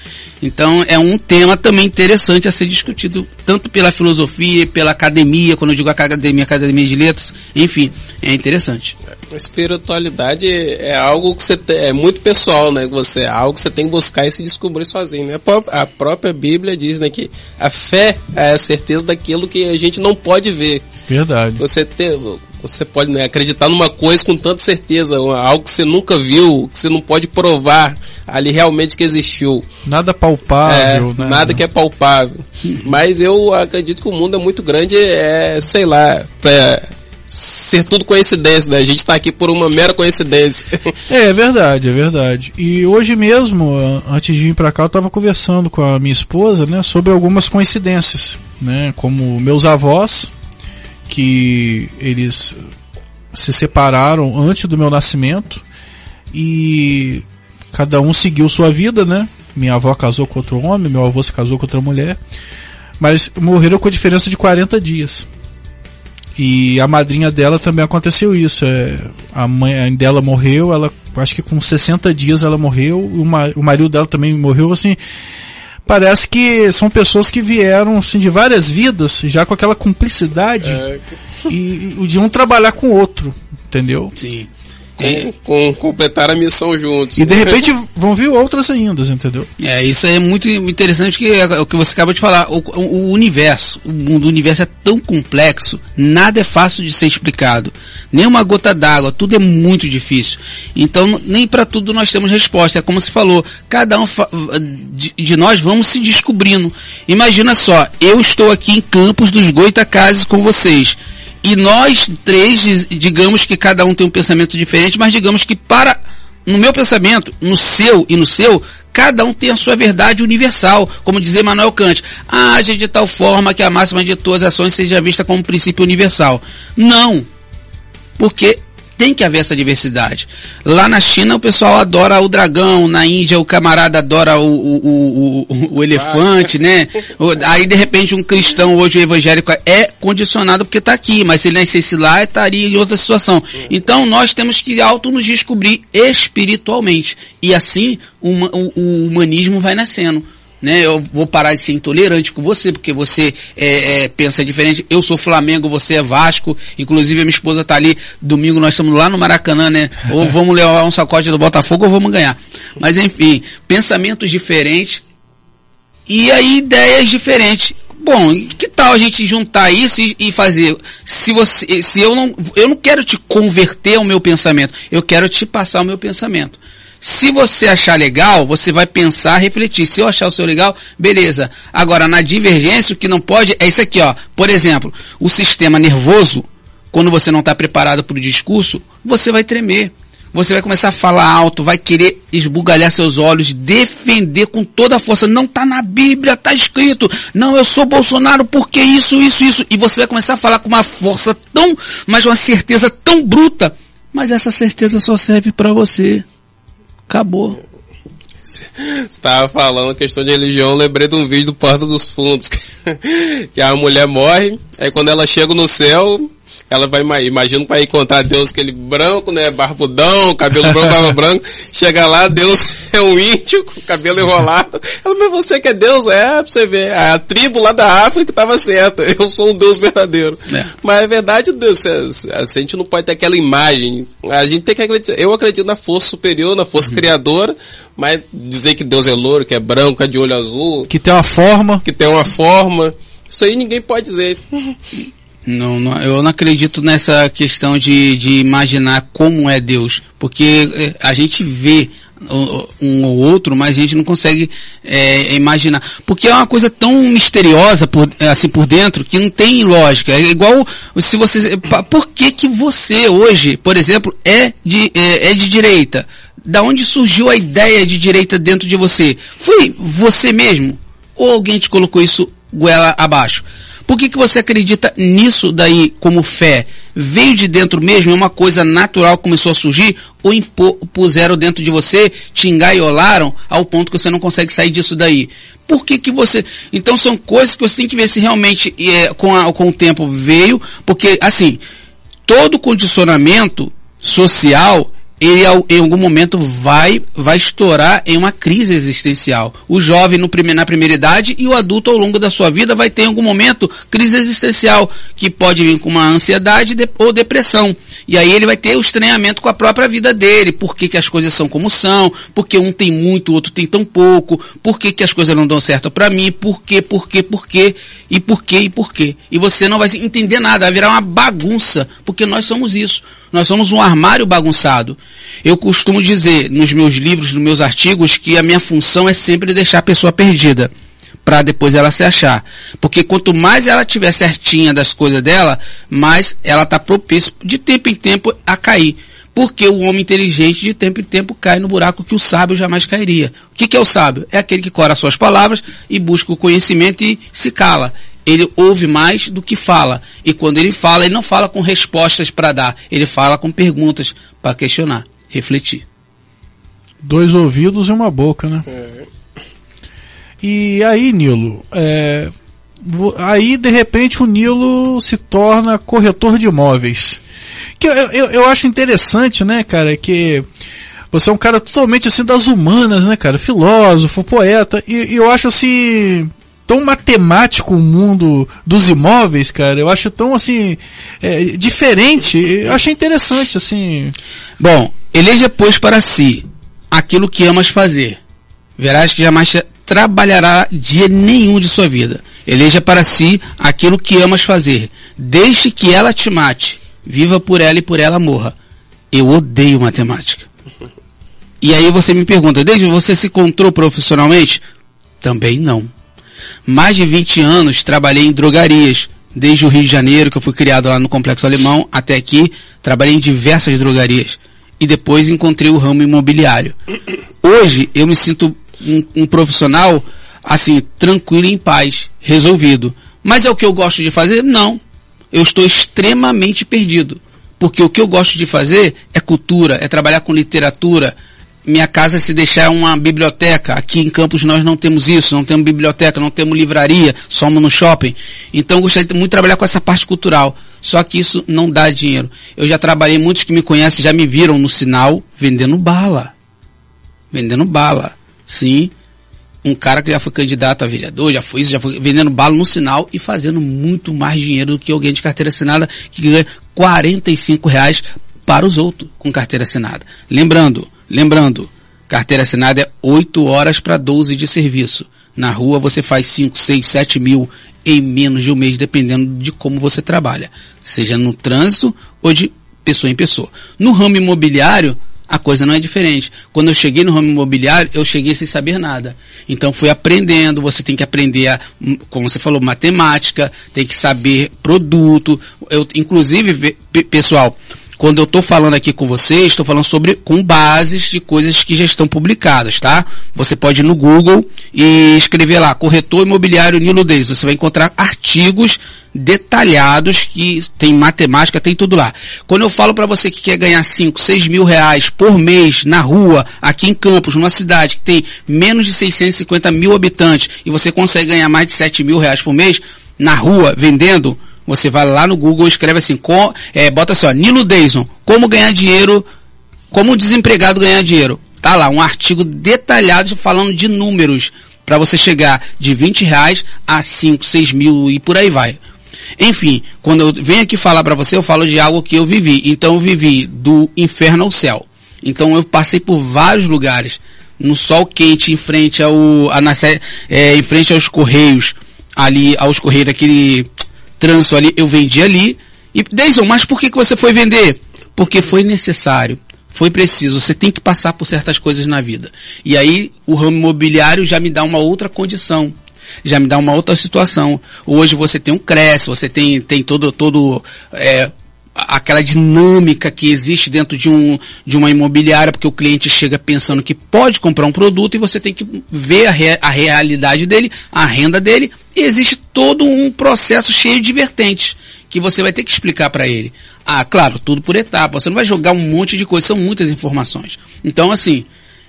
Então é um tema também interessante a ser discutido, tanto pela filosofia, pela academia, quando eu digo academia, academia de letras, enfim, é interessante. A espiritualidade é algo que você tem, é muito pessoal, né? Você é algo que você tem que buscar e se descobrir sozinho, né? A própria Bíblia diz, né, que a fé é a certeza daquilo que a gente não pode ver. Verdade. Você ter, você pode né, acreditar numa coisa com tanta certeza, algo que você nunca viu, que você não pode provar ali realmente que existiu. Nada palpável, é, né? Nada que é palpável. Mas eu acredito que o mundo é muito grande, é, sei lá, pra ser tudo coincidência, né? A gente está aqui por uma mera coincidência. É, é verdade, é verdade. E hoje mesmo, antes de vir para cá, eu estava conversando com a minha esposa, né, sobre algumas coincidências, né, como meus avós, que eles se separaram antes do meu nascimento e cada um seguiu sua vida, né? Minha avó casou com outro homem, meu avô se casou com outra mulher, mas morreram com diferença de 40 dias. E a madrinha dela também aconteceu isso. É, a mãe dela morreu, ela acho que com 60 dias ela morreu, o, o marido dela também morreu assim parece que são pessoas que vieram assim, de várias vidas, já com aquela cumplicidade é... e, e de um trabalhar com o outro, entendeu? Sim com, é. com, completar a missão juntos. E de repente vão vir outras ainda, entendeu? É, isso é muito interessante que é o que você acaba de falar. O, o, universo, o mundo, o universo é tão complexo, nada é fácil de ser explicado. Nem uma gota d'água, tudo é muito difícil. Então, nem para tudo nós temos resposta. É como se falou, cada um de, de nós vamos se descobrindo. Imagina só, eu estou aqui em Campos dos Goitacazes com vocês e nós três, digamos que cada um tem um pensamento diferente, mas digamos que para, no meu pensamento, no seu e no seu, cada um tem a sua verdade universal, como dizia Manuel Kant. Age de tal forma que a máxima de todas as ações seja vista como princípio universal. Não. Porque tem que haver essa diversidade. Lá na China o pessoal adora o dragão, na Índia o camarada adora o, o, o, o elefante, né? Aí de repente um cristão hoje evangélico é condicionado porque está aqui, mas se ele nascesse lá estaria em outra situação. Então nós temos que auto nos descobrir espiritualmente e assim o, o humanismo vai nascendo né? Eu vou parar de ser intolerante com você, porque você é, é, pensa diferente. Eu sou Flamengo, você é Vasco. Inclusive, a minha esposa tá ali. Domingo nós estamos lá no Maracanã, né? Ou vamos levar um sacode do Botafogo ou vamos ganhar. Mas enfim, pensamentos diferentes. E aí, ideias diferentes. Bom, que tal a gente juntar isso e, e, fazer? Se você, se eu não, eu não quero te converter ao meu pensamento, eu quero te passar o meu pensamento. Se você achar legal, você vai pensar, refletir. Se eu achar o seu legal, beleza. Agora, na divergência, o que não pode é isso aqui, ó. Por exemplo, o sistema nervoso, quando você não está preparado para o discurso, você vai tremer. Você vai começar a falar alto, vai querer esbugalhar seus olhos, defender com toda a força. Não está na Bíblia, está escrito. Não, eu sou Bolsonaro porque isso, isso, isso. E você vai começar a falar com uma força tão, mas uma certeza tão bruta. Mas essa certeza só serve para você. Acabou. Você estava falando questão de religião, lembrei de um vídeo do Porta dos Fundos. que a mulher morre, aí quando ela chega no céu, ela vai, imagina que vai encontrar Deus aquele branco, né, barbudão, cabelo branco, barba branco, chega lá, Deus é um índio com cabelo enrolado. Ela, mas você que é Deus? É, pra você ver, a tribo lá da África estava certa, eu sou um Deus verdadeiro. É. Mas é verdade, Deus, a, gente não pode ter aquela imagem, a gente tem que acreditar, eu acredito na força superior, na força uhum. criadora, mas dizer que Deus é louro, que é branco, que é de olho azul. Que tem uma forma. Que tem uma forma. Isso aí ninguém pode dizer. Não, não, eu não acredito nessa questão de, de imaginar como é Deus, porque é, a gente vê um ou outro, mas a gente não consegue é, imaginar, porque é uma coisa tão misteriosa por, assim por dentro que não tem lógica. É igual se você, por que que você hoje, por exemplo, é de é, é de direita? Da onde surgiu a ideia de direita dentro de você? Foi você mesmo ou alguém te colocou isso goela abaixo? Por que, que você acredita nisso daí como fé? Veio de dentro mesmo, é uma coisa natural começou a surgir, ou impuseram dentro de você, te engaiolaram ao ponto que você não consegue sair disso daí? Por que que você... Então são coisas que você tem que ver se realmente é, com, a, com o tempo veio, porque assim, todo condicionamento social ele em algum momento vai vai estourar em uma crise existencial. O jovem no prime, na primeira idade e o adulto ao longo da sua vida vai ter em algum momento crise existencial, que pode vir com uma ansiedade de, ou depressão. E aí ele vai ter o estranhamento com a própria vida dele, por que, que as coisas são como são, porque um tem muito, o outro tem tão pouco, por que, que as coisas não dão certo para mim, por quê, por quê, por quê, e por quê, e por quê. E você não vai entender nada, vai virar uma bagunça, porque nós somos isso. Nós somos um armário bagunçado. Eu costumo dizer nos meus livros, nos meus artigos, que a minha função é sempre deixar a pessoa perdida, para depois ela se achar. Porque quanto mais ela tiver certinha das coisas dela, mais ela está propícia de tempo em tempo a cair. Porque o homem inteligente de tempo em tempo cai no buraco que o sábio jamais cairia. O que, que é o sábio? É aquele que cora suas palavras e busca o conhecimento e se cala ele ouve mais do que fala. E quando ele fala, ele não fala com respostas para dar, ele fala com perguntas para questionar, refletir. Dois ouvidos e uma boca, né? É. E aí, Nilo, é, aí de repente o Nilo se torna corretor de imóveis. Que eu, eu, eu acho interessante, né, cara, que você é um cara totalmente assim das humanas, né, cara? Filósofo, poeta, e, e eu acho assim tão matemático o mundo dos imóveis, cara. Eu acho tão assim é, diferente. Eu achei interessante, assim. Bom, eleja pois para si aquilo que amas fazer. Verás que jamais trabalhará dia nenhum de sua vida. Eleja para si aquilo que amas fazer. Deixe que ela te mate. Viva por ela e por ela morra. Eu odeio matemática. E aí você me pergunta, desde você se encontrou profissionalmente? Também não mais de 20 anos trabalhei em drogarias, desde o Rio de Janeiro, que eu fui criado lá no Complexo Alemão, até aqui, trabalhei em diversas drogarias. E depois encontrei o ramo imobiliário. Hoje eu me sinto um, um profissional, assim, tranquilo e em paz, resolvido. Mas é o que eu gosto de fazer? Não. Eu estou extremamente perdido. Porque o que eu gosto de fazer é cultura, é trabalhar com literatura, minha casa se deixar uma biblioteca. Aqui em Campos nós não temos isso, não temos biblioteca, não temos livraria, somos no shopping. Então gostaria muito de trabalhar com essa parte cultural. Só que isso não dá dinheiro. Eu já trabalhei, muitos que me conhecem já me viram no sinal vendendo bala. Vendendo bala. Sim. um cara que já foi candidato a vereador, já foi isso, já foi vendendo bala no sinal e fazendo muito mais dinheiro do que alguém de carteira assinada que ganha 45 reais para os outros com carteira assinada. Lembrando, lembrando, carteira assinada é 8 horas para 12 de serviço. Na rua você faz 5, 6, 7 mil em menos de um mês, dependendo de como você trabalha. Seja no trânsito ou de pessoa em pessoa. No ramo imobiliário, a coisa não é diferente. Quando eu cheguei no ramo imobiliário, eu cheguei sem saber nada. Então fui aprendendo, você tem que aprender, a, como você falou, matemática, tem que saber produto. Eu, inclusive, pessoal, quando eu estou falando aqui com vocês, estou falando sobre com bases de coisas que já estão publicadas, tá? Você pode ir no Google e escrever lá, corretor imobiliário Nilo Deis. Você vai encontrar artigos detalhados que tem matemática, tem tudo lá. Quando eu falo para você que quer ganhar 5, 6 mil reais por mês na rua, aqui em Campos, numa cidade que tem menos de 650 mil habitantes e você consegue ganhar mais de 7 mil reais por mês na rua vendendo, você vai lá no Google escreve assim, com, é, bota assim, ó, Nilo Deison, como ganhar dinheiro, como um desempregado ganhar dinheiro. Tá lá, um artigo detalhado falando de números para você chegar de 20 reais a 5, 6 mil e por aí vai. Enfim, quando eu venho aqui falar para você, eu falo de algo que eu vivi. Então eu vivi do inferno ao céu. Então eu passei por vários lugares, no sol quente, em frente ao, a, na, é, em frente aos correios, ali, aos correios, aquele trânsito ali, eu vendi ali. E, Deison, mas por que, que você foi vender? Porque foi necessário. Foi preciso, você tem que passar por certas coisas na vida. E aí o ramo imobiliário já me dá uma outra condição já me dá uma outra situação. Hoje você tem um cresce, você tem, tem todo, todo, é, aquela dinâmica que existe dentro de, um, de uma imobiliária, porque o cliente chega pensando que pode comprar um produto e você tem que ver a, a realidade dele, a renda dele, e existe todo um processo cheio de vertentes que você vai ter que explicar para ele. Ah, claro, tudo por etapa, você não vai jogar um monte de coisas, são muitas informações. Então, assim,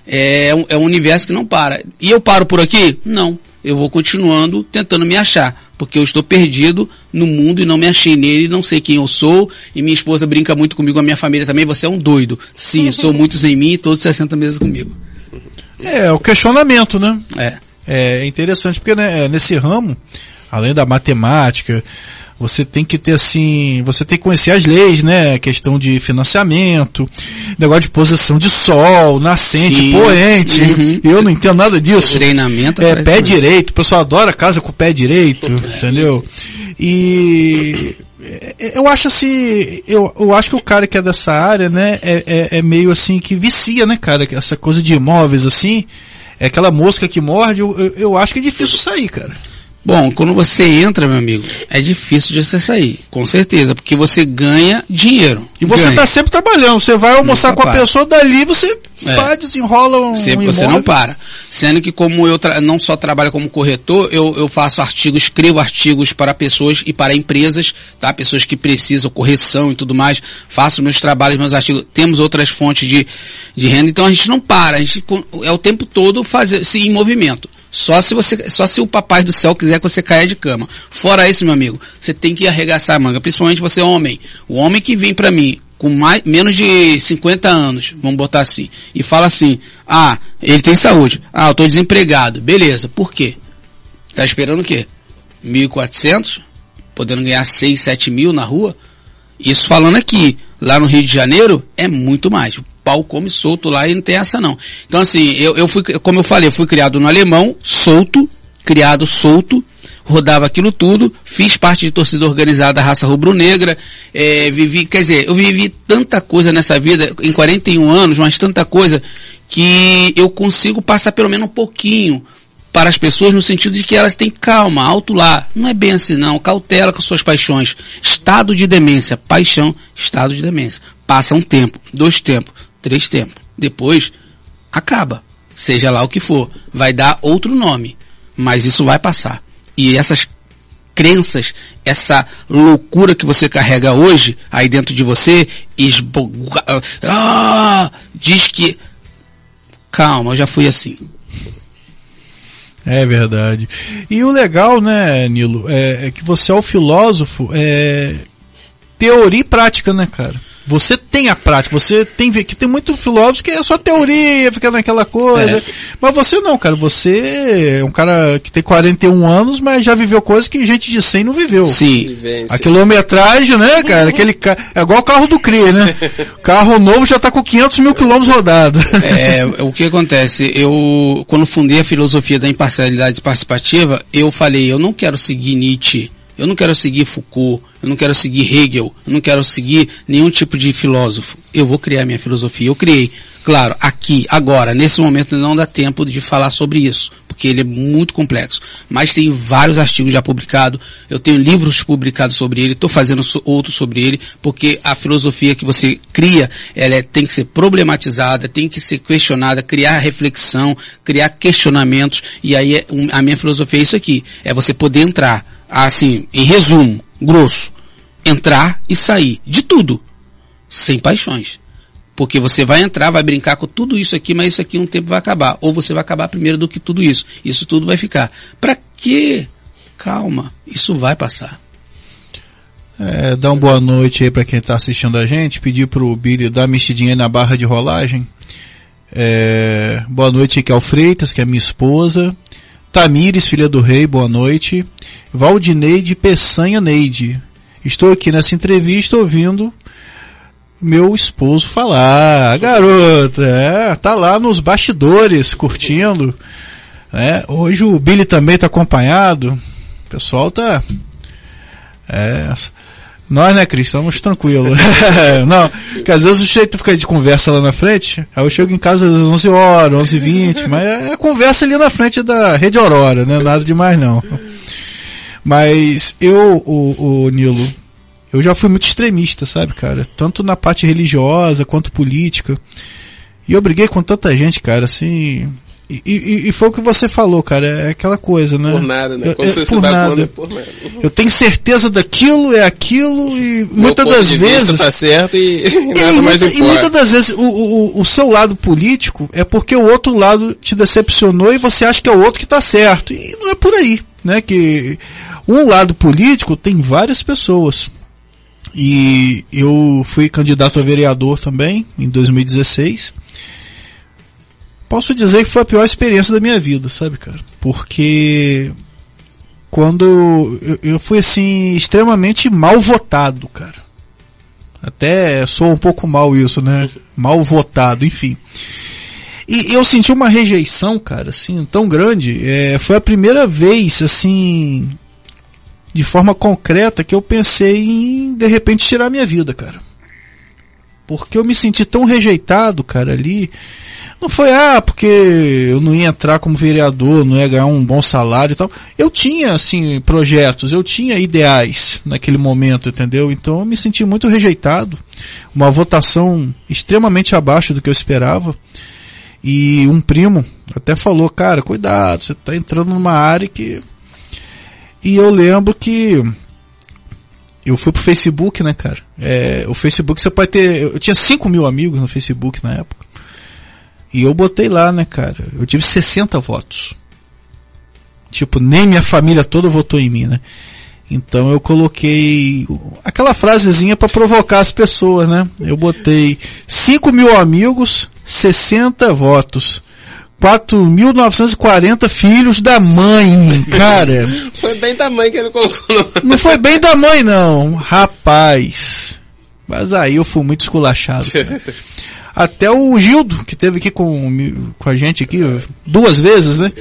é é um universo que não para. E eu paro por aqui? Não eu vou continuando tentando me achar, porque eu estou perdido no mundo e não me achei nele, não sei quem eu sou, e minha esposa brinca muito comigo, a minha família também, você é um doido. Sim, sou muitos em mim e todos 60 meses comigo. É, o questionamento, né? É. É interessante, porque né, nesse ramo, além da matemática, você tem que ter assim, você tem que conhecer as leis, né? Questão de financiamento, negócio de posição de sol, nascente, Sim. poente. Uhum. Eu não entendo nada disso. Treinamento. É, pé direito. O pessoal adora casa com o pé direito, entendeu? E é, eu acho assim, eu, eu acho que o cara que é dessa área, né, é, é, é meio assim que vicia, né, cara? Essa coisa de imóveis assim, é aquela mosca que morde, eu, eu, eu acho que é difícil sair, cara. Bom, quando você entra, meu amigo, é difícil de você sair, com certeza, porque você ganha dinheiro. E você está sempre trabalhando, você vai almoçar com a para. pessoa dali, você é. pá, desenrola um, você, um você não para. Sendo que como eu não só trabalho como corretor, eu, eu faço artigos, escrevo artigos para pessoas e para empresas, tá? Pessoas que precisam correção e tudo mais, faço meus trabalhos, meus artigos, temos outras fontes de, de renda, então a gente não para, a gente é o tempo todo fazer, se em movimento. Só se você, só se o papai do céu quiser que você caia de cama. Fora isso, meu amigo, você tem que arregaçar a manga, principalmente você homem. O homem que vem para mim com mais, menos de 50 anos, vamos botar assim, e fala assim: "Ah, ele tem saúde. Ah, eu tô desempregado". Beleza. Por quê? Tá esperando o quê? 1.400? Podendo ganhar 6, 7 mil na rua? Isso falando aqui. Lá no Rio de Janeiro é muito mais pau come solto lá e não tem essa não. Então assim, eu, eu fui, como eu falei, eu fui criado no alemão, solto, criado solto, rodava aquilo tudo, fiz parte de torcida organizada da raça rubro-negra, é, vivi, quer dizer, eu vivi tanta coisa nessa vida, em 41 anos, mas tanta coisa, que eu consigo passar pelo menos um pouquinho para as pessoas no sentido de que elas têm calma, alto lá. Não é bem assim não, cautela com suas paixões. Estado de demência, paixão, estado de demência. Passa um tempo, dois tempos, três tempos. Depois, acaba. Seja lá o que for. Vai dar outro nome. Mas isso vai passar. E essas crenças, essa loucura que você carrega hoje, aí dentro de você, esbo... ah, diz que, calma, já fui assim. É verdade. E o legal, né, Nilo, é, é que você é o filósofo, é teoria e prática, né, cara? Você tem a prática, você tem que tem muito filósofo que é só teoria, fica naquela coisa. É. Mas você não, cara, você é um cara que tem 41 anos, mas já viveu coisas que gente de 100 não viveu. Sim. A quilometragem, né, cara, aquele é igual o carro do CRI, né? carro novo já tá com 500 mil quilômetros rodados. É, o que acontece, eu, quando fundei a filosofia da imparcialidade participativa, eu falei, eu não quero seguir Nietzsche, eu não quero seguir Foucault, eu não quero seguir Hegel, eu não quero seguir nenhum tipo de filósofo. Eu vou criar minha filosofia. Eu criei. Claro, aqui, agora, nesse momento não dá tempo de falar sobre isso, porque ele é muito complexo. Mas tem vários artigos já publicados, eu tenho livros publicados sobre ele, estou fazendo outros sobre ele, porque a filosofia que você cria, ela é, tem que ser problematizada, tem que ser questionada, criar reflexão, criar questionamentos, e aí é, um, a minha filosofia é isso aqui, é você poder entrar, assim, em resumo, grosso, entrar e sair de tudo, sem paixões. Porque você vai entrar, vai brincar com tudo isso aqui, mas isso aqui um tempo vai acabar. Ou você vai acabar primeiro do que tudo isso. Isso tudo vai ficar. Para quê? Calma, isso vai passar. É, dá uma boa noite aí para quem está assistindo a gente. Pedir pro Billy dar mexidinha na barra de rolagem. É, boa noite aqui ao Freitas, que é minha esposa. Tamires, filha do rei, boa noite. Valdineide Peçanha Neide. Estou aqui nessa entrevista ouvindo meu esposo falar. Garota, é, tá lá nos bastidores curtindo. É, hoje o Billy também tá acompanhado. O pessoal tá. É, nós, né, Cris, estamos tranquilos. não, porque às vezes o jeito fica de conversa lá na frente, aí eu chego em casa às 11 horas, 11 h 20 mas é, é conversa ali na frente da Rede Aurora, né? Nada demais não. Mas eu, o, o Nilo, eu já fui muito extremista, sabe, cara? Tanto na parte religiosa quanto política. E eu briguei com tanta gente, cara, assim. E, e, e, foi o que você falou, cara, é aquela coisa, né? Por nada, né? Quando é, você por se nada. Conta, é por nada. Eu tenho certeza daquilo, é aquilo, e Meu muitas das vezes. tá certo e, nada e, mais importa. E muitas das vezes o, o, o seu lado político é porque o outro lado te decepcionou e você acha que é o outro que tá certo. E não é por aí, né? Que um lado político tem várias pessoas. E eu fui candidato a vereador também em 2016 posso dizer que foi a pior experiência da minha vida, sabe, cara? Porque quando eu, eu fui assim extremamente mal votado, cara. Até sou um pouco mal isso, né? Mal votado, enfim. E eu senti uma rejeição, cara, assim, tão grande. É, foi a primeira vez, assim, de forma concreta, que eu pensei em, de repente, tirar minha vida, cara. Porque eu me senti tão rejeitado, cara, ali. Não foi, ah, porque eu não ia entrar como vereador, não ia ganhar um bom salário e tal. Eu tinha, assim, projetos, eu tinha ideais naquele momento, entendeu? Então eu me senti muito rejeitado. Uma votação extremamente abaixo do que eu esperava. E um primo até falou, cara, cuidado, você está entrando numa área que. E eu lembro que eu fui pro Facebook, né, cara? É, o Facebook você pode ter. Eu tinha 5 mil amigos no Facebook na época. E eu botei lá, né, cara? Eu tive 60 votos. Tipo, nem minha família toda votou em mim, né? Então eu coloquei aquela frasezinha para provocar as pessoas, né? Eu botei 5 mil amigos, 60 votos. 4.940 filhos da mãe, cara. Foi bem da mãe que ele colocou. Não foi bem da mãe não, rapaz. Mas aí eu fui muito esculachado. Cara. Até o Gildo, que teve aqui com, com a gente aqui duas vezes, né?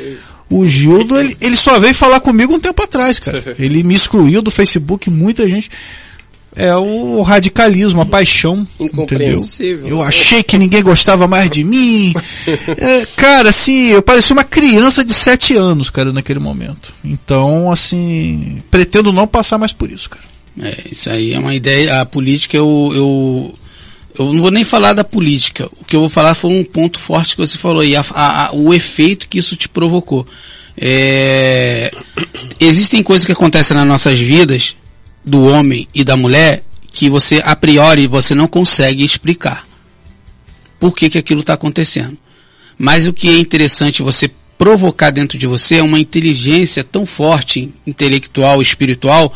O Gildo, ele, ele só veio falar comigo um tempo atrás, cara. Ele me excluiu do Facebook, muita gente. É o radicalismo, a paixão. Incompreensível. Entendeu? Eu achei que ninguém gostava mais de mim. É, cara, assim, eu parecia uma criança de sete anos, cara, naquele momento. Então, assim, pretendo não passar mais por isso, cara. É, isso aí é uma ideia. A política eu, eu eu não vou nem falar da política. O que eu vou falar foi um ponto forte que você falou aí, a, a, o efeito que isso te provocou. É, existem coisas que acontecem nas nossas vidas, do homem e da mulher, que você, a priori, você não consegue explicar. Por que, que aquilo está acontecendo. Mas o que é interessante você provocar dentro de você é uma inteligência tão forte, intelectual, espiritual,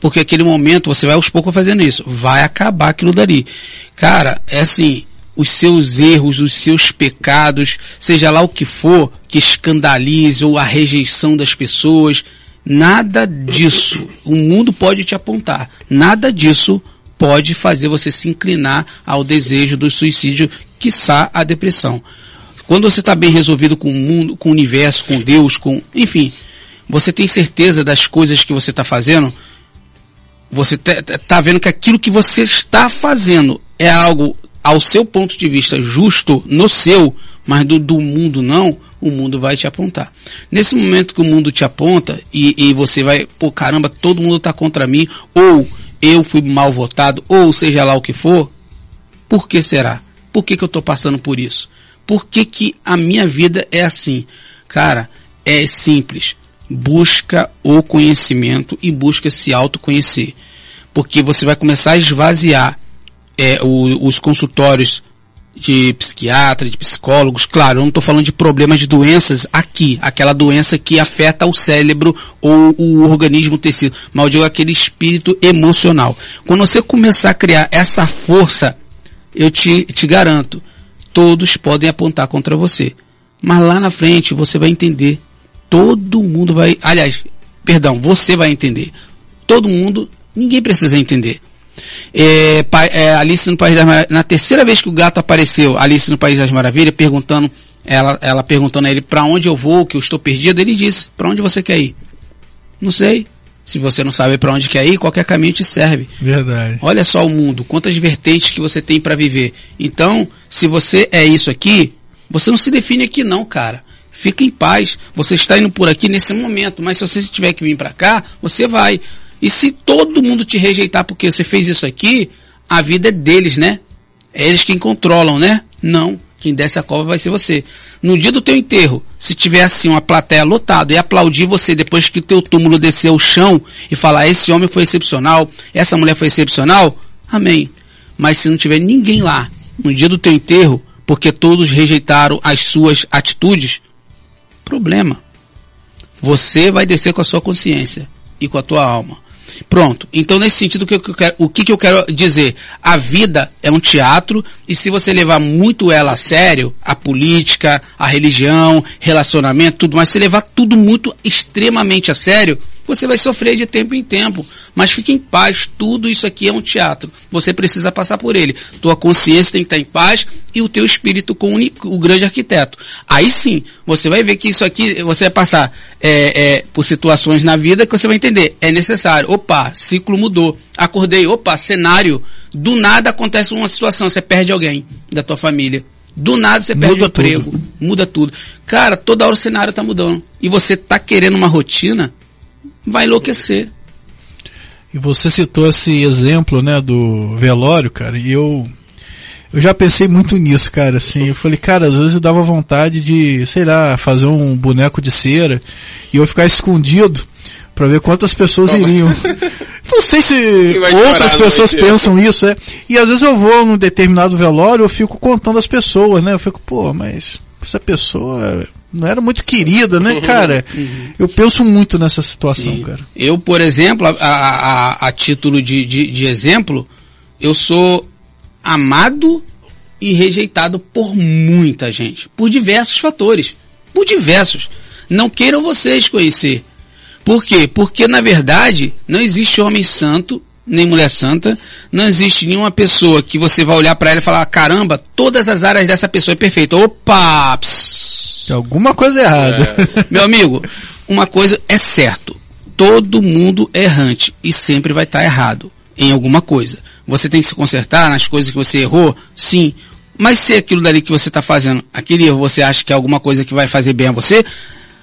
Porque aquele momento você vai aos poucos fazendo isso. Vai acabar aquilo dali. Cara, é assim, os seus erros, os seus pecados, seja lá o que for, que escandalize ou a rejeição das pessoas, nada disso o mundo pode te apontar. Nada disso pode fazer você se inclinar ao desejo do suicídio, quiçá a depressão. Quando você está bem resolvido com o mundo, com o universo, com Deus, com, enfim, você tem certeza das coisas que você está fazendo, você está vendo que aquilo que você está fazendo é algo, ao seu ponto de vista, justo no seu, mas do, do mundo não, o mundo vai te apontar. Nesse momento que o mundo te aponta e, e você vai, pô, caramba, todo mundo está contra mim, ou eu fui mal votado, ou seja lá o que for, por que será? Por que, que eu estou passando por isso? Por que, que a minha vida é assim? Cara, é simples busca o conhecimento e busca se autoconhecer. Porque você vai começar a esvaziar é, o, os consultórios de psiquiatra, de psicólogos. Claro, eu não estou falando de problemas de doenças aqui, aquela doença que afeta o cérebro ou o organismo o tecido, mas eu digo aquele espírito emocional. Quando você começar a criar essa força, eu te, te garanto, todos podem apontar contra você. Mas lá na frente você vai entender todo mundo vai, aliás, perdão, você vai entender. Todo mundo, ninguém precisa entender. É, é, Alice no País das Maravilhas, na terceira vez que o gato apareceu, Alice no País das Maravilhas, perguntando, ela, ela perguntando a ele para onde eu vou, que eu estou perdido, ele disse, para onde você quer ir? Não sei. Se você não sabe para onde quer ir, qualquer caminho te serve. Verdade. Olha só o mundo, quantas vertentes que você tem para viver. Então, se você é isso aqui, você não se define aqui não, cara. Fica em paz. Você está indo por aqui nesse momento, mas se você tiver que vir para cá, você vai. E se todo mundo te rejeitar porque você fez isso aqui, a vida é deles, né? É eles quem controlam, né? Não. Quem desce a cova vai ser você. No dia do teu enterro, se tiver assim uma plateia lotada e aplaudir você depois que o teu túmulo descer ao chão e falar esse homem foi excepcional, essa mulher foi excepcional, amém. Mas se não tiver ninguém lá no dia do teu enterro, porque todos rejeitaram as suas atitudes, problema. Você vai descer com a sua consciência e com a tua alma. Pronto. Então, nesse sentido, o que, eu quero, o que, eu quero dizer? A vida é um teatro e se você levar muito ela a sério, a política, a religião, relacionamento, tudo mais, se levar tudo muito extremamente a sério, você vai sofrer de tempo em tempo. Mas fique em paz, tudo isso aqui é um teatro. Você precisa passar por ele. Tua consciência tem que estar em paz e o teu espírito com o grande arquiteto. Aí sim, você vai ver que isso aqui, você vai passar é, é, por situações na vida que você vai entender. É necessário. Opa, ciclo mudou. Acordei, opa, cenário. Do nada acontece uma situação, você perde alguém da tua família. Do nada você perde o emprego. Tudo. Muda tudo. Cara, toda hora o cenário está mudando. E você está querendo uma rotina vai enlouquecer. E você citou esse exemplo, né, do velório, cara, e eu eu já pensei muito nisso, cara, assim, eu falei, cara, às vezes eu dava vontade de, sei lá, fazer um boneco de cera e eu ficar escondido para ver quantas pessoas Toma. iriam. Não sei se outras pessoas pensam isso, é. E às vezes eu vou num determinado velório, eu fico contando as pessoas, né? Eu fico, pô, mas essa pessoa não era muito querida, né, cara? Eu penso muito nessa situação, Sim. cara. Eu, por exemplo, a, a, a título de, de, de, exemplo, eu sou amado e rejeitado por muita gente, por diversos fatores, por diversos. Não queiram vocês conhecer. Por quê? Porque, na verdade, não existe homem santo, nem mulher santa, não existe nenhuma pessoa que você vai olhar para ela e falar, caramba, todas as áreas dessa pessoa é perfeita. Opa! Psss, tem alguma coisa errada. É. Meu amigo, uma coisa é certo. Todo mundo é errante e sempre vai estar errado em alguma coisa. Você tem que se consertar nas coisas que você errou? Sim. Mas se aquilo dali que você está fazendo, aquele erro, você acha que é alguma coisa que vai fazer bem a você,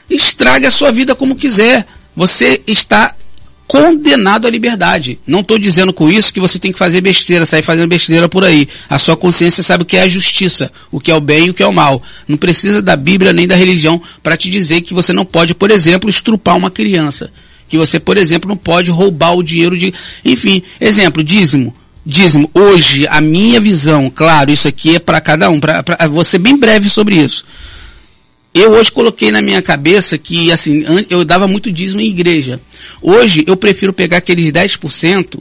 estrague a sua vida como quiser. Você está condenado à liberdade. Não estou dizendo com isso que você tem que fazer besteira, sair fazendo besteira por aí. A sua consciência sabe o que é a justiça, o que é o bem e o que é o mal. Não precisa da Bíblia nem da religião para te dizer que você não pode, por exemplo, estrupar uma criança. Que você, por exemplo, não pode roubar o dinheiro de. Enfim, exemplo, dízimo. Dízimo. Hoje, a minha visão, claro, isso aqui é para cada um, para ser bem breve sobre isso Eu hoje coloquei na minha cabeça que, assim, eu dava muito dízimo em igreja. Hoje eu prefiro pegar aqueles 10%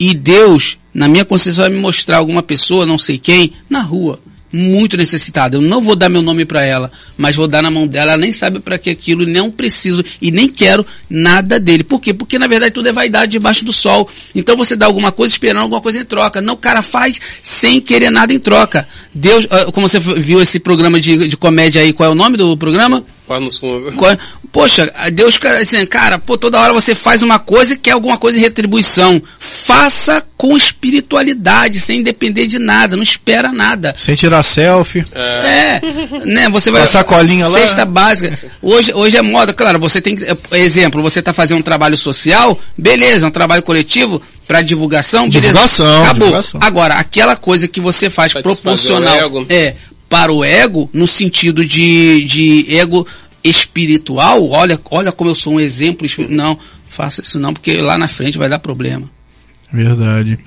e Deus, na minha consciência, vai me mostrar alguma pessoa, não sei quem, na rua muito necessitada. Eu não vou dar meu nome para ela, mas vou dar na mão dela. Ela nem sabe para que aquilo, não preciso e nem quero nada dele. Por quê? Porque na verdade tudo é vaidade debaixo do sol. Então você dá alguma coisa esperando alguma coisa em troca. Não, o cara faz sem querer nada em troca. Deus, ah, como você viu esse programa de, de comédia aí, qual é o nome do programa? Qual nos fundos? Poxa, Deus, assim, cara, pô, toda hora você faz uma coisa e quer alguma coisa em retribuição. Faça com espiritualidade, sem depender de nada, não espera nada. Sem tirar selfie. É, é né, você vai... A sacolinha lá. Cesta básica. Hoje, hoje é moda, claro, você tem exemplo, você tá fazendo um trabalho social, beleza, um trabalho coletivo, para divulgação, divulgação, beleza, acabou. Divulgação. Agora, aquela coisa que você faz proporcional, é, para o ego, no sentido de, de ego espiritual, olha, olha como eu sou um exemplo espiritual. Não, faça isso não, porque lá na frente vai dar problema. Verdade.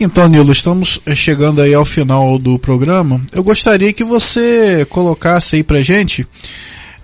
Então, Nilo, estamos eh, chegando aí ao final do programa. Eu gostaria que você colocasse aí pra gente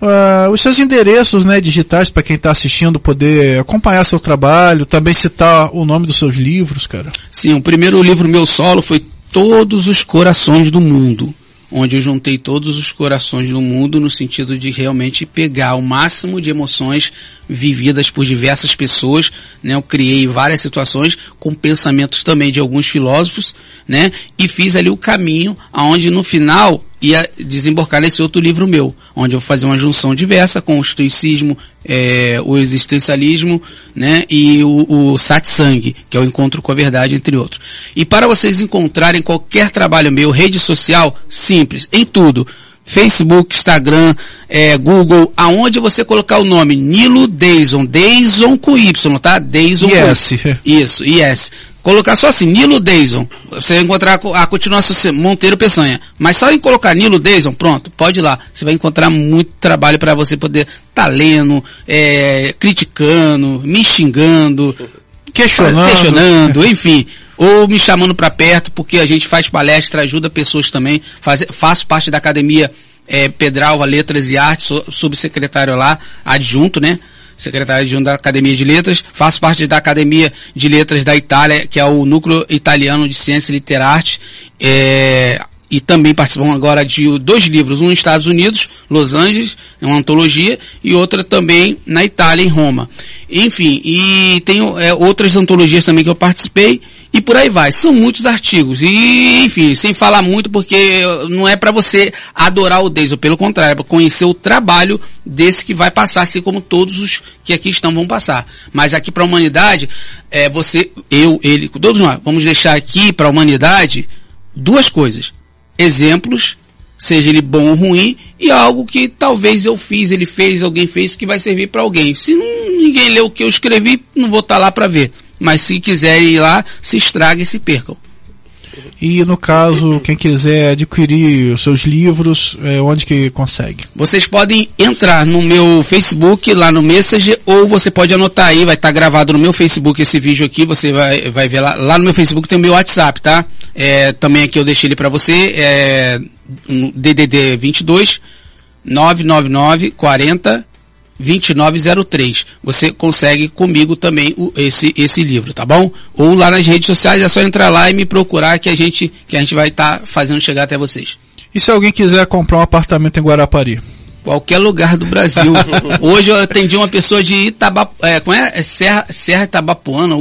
uh, os seus endereços né, digitais para quem está assistindo poder acompanhar seu trabalho, também citar o nome dos seus livros, cara. Sim, o primeiro livro meu solo foi Todos os Corações do Mundo onde eu juntei todos os corações do mundo no sentido de realmente pegar o máximo de emoções vividas por diversas pessoas, né? Eu criei várias situações com pensamentos também de alguns filósofos, né? E fiz ali o caminho aonde no final ia desembocar nesse outro livro meu, onde eu fazia uma junção diversa com o estoicismo, é, o existencialismo, né, e o, o satsang, que é o encontro com a verdade, entre outros. E para vocês encontrarem qualquer trabalho meu, rede social, simples, em tudo, Facebook, Instagram, é, Google, aonde você colocar o nome Nilo Deison, Deison com Y, tá? Deison yes. com Isso, yes colocar só assim, Nilo Deison, você vai encontrar a continuação Monteiro Peçanha. Mas só em colocar Nilo Deison, pronto, pode ir lá. Você vai encontrar muito trabalho para você poder estar tá lendo, é, criticando, me xingando, questionando, questionando enfim. Ou me chamando para perto, porque a gente faz palestra, ajuda pessoas também. Faz, faço parte da academia é, Pedralva Letras e Artes, sou subsecretário lá, adjunto, né? Secretário de da Academia de Letras, faço parte da Academia de Letras da Itália, que é o Núcleo Italiano de Ciência e Literarte, é, e também participam agora de dois livros, um nos Estados Unidos, Los Angeles, é uma antologia, e outra também na Itália, em Roma. Enfim, e tem é, outras antologias também que eu participei, por aí vai. São muitos artigos. E, enfim, sem falar muito, porque não é para você adorar o Deus, pelo contrário, é para conhecer o trabalho desse que vai passar, assim como todos os que aqui estão vão passar. Mas aqui para a humanidade, é você, eu, ele, todos nós, vamos deixar aqui para a humanidade duas coisas. Exemplos, seja ele bom ou ruim, e algo que talvez eu fiz, ele fez, alguém fez, que vai servir para alguém. Se ninguém leu o que eu escrevi, não vou estar tá lá para ver. Mas se quiserem ir lá, se estrague e se percam. E no caso, quem quiser adquirir os seus livros, é, onde que consegue? Vocês podem entrar no meu Facebook, lá no Messenger, ou você pode anotar aí, vai estar tá gravado no meu Facebook esse vídeo aqui, você vai, vai ver lá. Lá no meu Facebook tem o meu WhatsApp, tá? É, também aqui eu deixei ele para você, é DDD 22 999 40 2903. Você consegue comigo também o, esse, esse livro, tá bom? Ou lá nas redes sociais é só entrar lá e me procurar que a gente, que a gente vai estar tá fazendo chegar até vocês. E se alguém quiser comprar um apartamento em Guarapari? Qualquer lugar do Brasil. Hoje eu atendi uma pessoa de Itabap, é, como é? é Serra, Serra Itabapuana,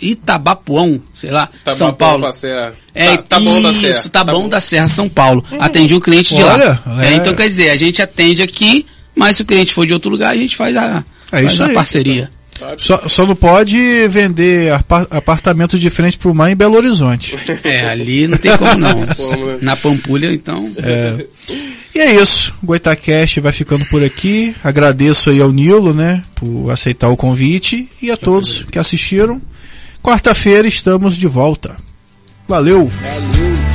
Itabapuão, sei lá, Itabapuão São Paulo. Serra. É, tá, tá bom da Serra. Tá, tá bom, bom da Serra, São Paulo. Atendi um cliente de Olha, lá. É, então quer dizer, a gente atende aqui mas se o cliente for de outro lugar, a gente faz a, é faz a parceria. Só, só, não pode vender apartamento de frente para o mar em Belo Horizonte. É, ali não tem como não. Na Pampulha, então. É. E é isso. O Goitacast vai ficando por aqui. Agradeço aí ao Nilo, né, por aceitar o convite e a todos que assistiram. Quarta-feira estamos de volta. Valeu! Valeu!